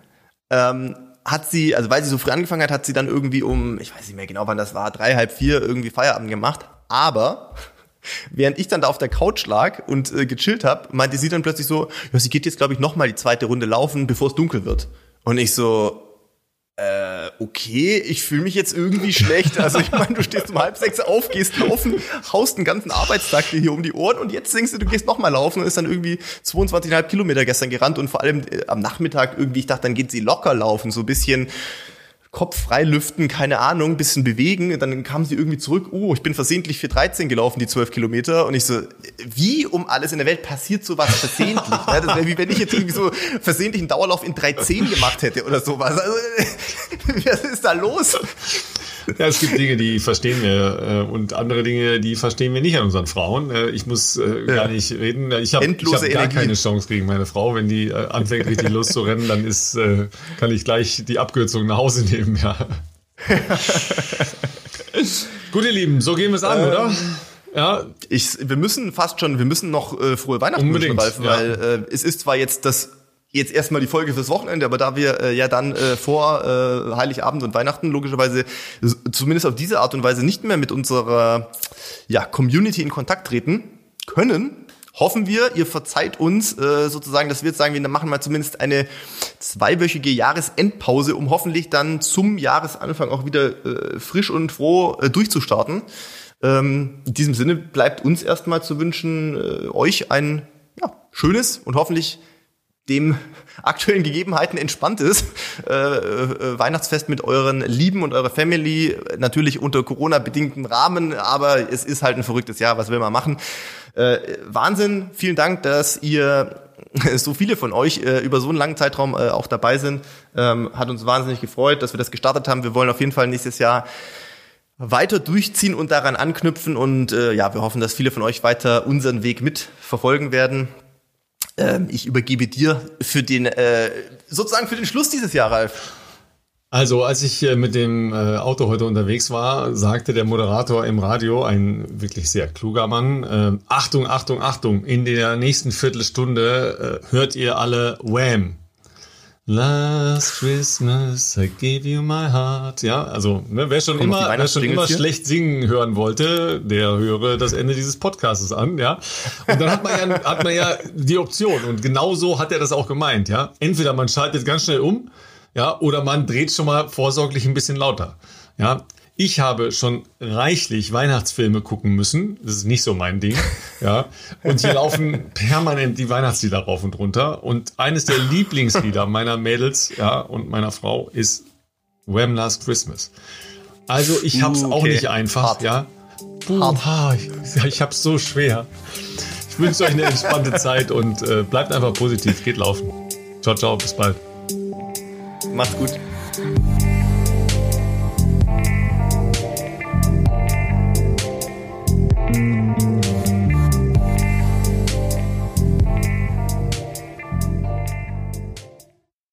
ähm, hat sie, also weil sie so früh angefangen hat, hat sie dann irgendwie um, ich weiß nicht mehr genau, wann das war, drei, halb vier irgendwie Feierabend gemacht. Aber [LAUGHS] während ich dann da auf der Couch lag und äh, gechillt habe, meinte sie dann plötzlich so, ja, sie geht jetzt, glaube ich, noch mal die zweite Runde laufen, bevor es dunkel wird. Und ich so, äh, okay, ich fühle mich jetzt irgendwie schlecht. Also ich meine, du stehst um halb sechs auf, gehst laufen, haust den ganzen Arbeitstag dir hier um die Ohren und jetzt denkst du, du gehst noch mal laufen und ist dann irgendwie 22,5 Kilometer gestern gerannt und vor allem äh, am Nachmittag irgendwie, ich dachte, dann geht sie locker laufen, so bisschen Kopf frei lüften, keine Ahnung, bisschen bewegen. Dann kam sie irgendwie zurück, oh, ich bin versehentlich für 13 gelaufen, die 12 Kilometer. Und ich so, wie um alles in der Welt passiert sowas versehentlich? ja, das wäre wie wenn ich jetzt irgendwie so versehentlich einen Dauerlauf in 3,10 gemacht hätte oder sowas. Also, [LAUGHS] was ist da los? Ja, es gibt Dinge, die verstehen wir äh, und andere Dinge, die verstehen wir nicht an unseren Frauen. Äh, ich muss äh, gar nicht reden. Ich habe hab gar keine Chance gegen meine Frau. Wenn die äh, anfängt, richtig [LAUGHS] loszurennen, dann ist, äh, kann ich gleich die Abkürzung nach Hause nehmen. Ja. [LAUGHS] Gut, ihr Lieben, so gehen wir es an, Ähm, oder? Ja, Ich, wir müssen fast schon, wir müssen noch äh, frohe Weihnachten Unbedingt, wünschen, Ralf, ja. weil äh, es ist zwar jetzt das jetzt erstmal die Folge fürs Wochenende, aber da wir äh, ja dann äh, vor äh, Heiligabend und Weihnachten logischerweise zumindest auf diese Art und Weise nicht mehr mit unserer ja, Community in Kontakt treten können, hoffen wir, ihr verzeiht uns äh, sozusagen, dass wir jetzt sagen, wir machen mal zumindest eine zweiwöchige Jahresendpause, um hoffentlich dann zum Jahresanfang auch wieder äh, frisch und froh äh, durchzustarten. Ähm, in diesem Sinne bleibt uns erstmal zu wünschen, äh, euch ein ja, schönes und hoffentlich dem aktuellen Gegebenheiten entspanntes äh, äh, Weihnachtsfest mit euren Lieben und eurer Family. Natürlich unter Corona-bedingtem Rahmen, aber es ist halt ein verrücktes Jahr, was will man machen. Äh, Wahnsinn, vielen Dank, dass ihr [LAUGHS] so viele von euch äh, über so einen langen Zeitraum äh, auch dabei sind. Ähm, hat uns wahnsinnig gefreut, dass wir das gestartet haben. Wir wollen auf jeden Fall nächstes Jahr weiter durchziehen und daran anknüpfen und äh, ja, wir hoffen, dass viele von euch weiter unseren Weg mitverfolgen werden. Ähm, ich übergebe dir für den äh, sozusagen für den Schluss dieses Jahr, Ralf. Also, als ich äh, mit dem äh, Auto heute unterwegs war, sagte der Moderator im Radio, ein wirklich sehr kluger Mann, äh, Achtung, Achtung, Achtung, in der nächsten Viertelstunde äh, hört ihr alle Wham. Last Christmas, I gave you my heart. Ja, also, ne, wer schon die immer, wer schon immer schlecht singen hören wollte, der höre das Ende dieses Podcasts an, ja. Und dann hat man ja, hat man ja die Option. Und genau so hat er das auch gemeint, ja. Entweder man schaltet ganz schnell um, ja, oder man dreht schon mal vorsorglich ein bisschen lauter. Ja, ich habe schon reichlich Weihnachtsfilme gucken müssen. Das ist nicht so mein Ding. [LAUGHS] Ja, und hier laufen permanent die Weihnachtslieder rauf und runter. Und eines der Lieblingslieder meiner Mädels, ja, und meiner Frau ist Wham Last Christmas. Also ich hab's Uh, auch okay. nicht einfach, Hart. ja. Puh, ha, ich, ich hab's so schwer. Ich wünsche euch eine entspannte [LAUGHS] Zeit und äh, bleibt einfach positiv. Geht laufen. Ciao, ciao, bis bald. Macht's gut.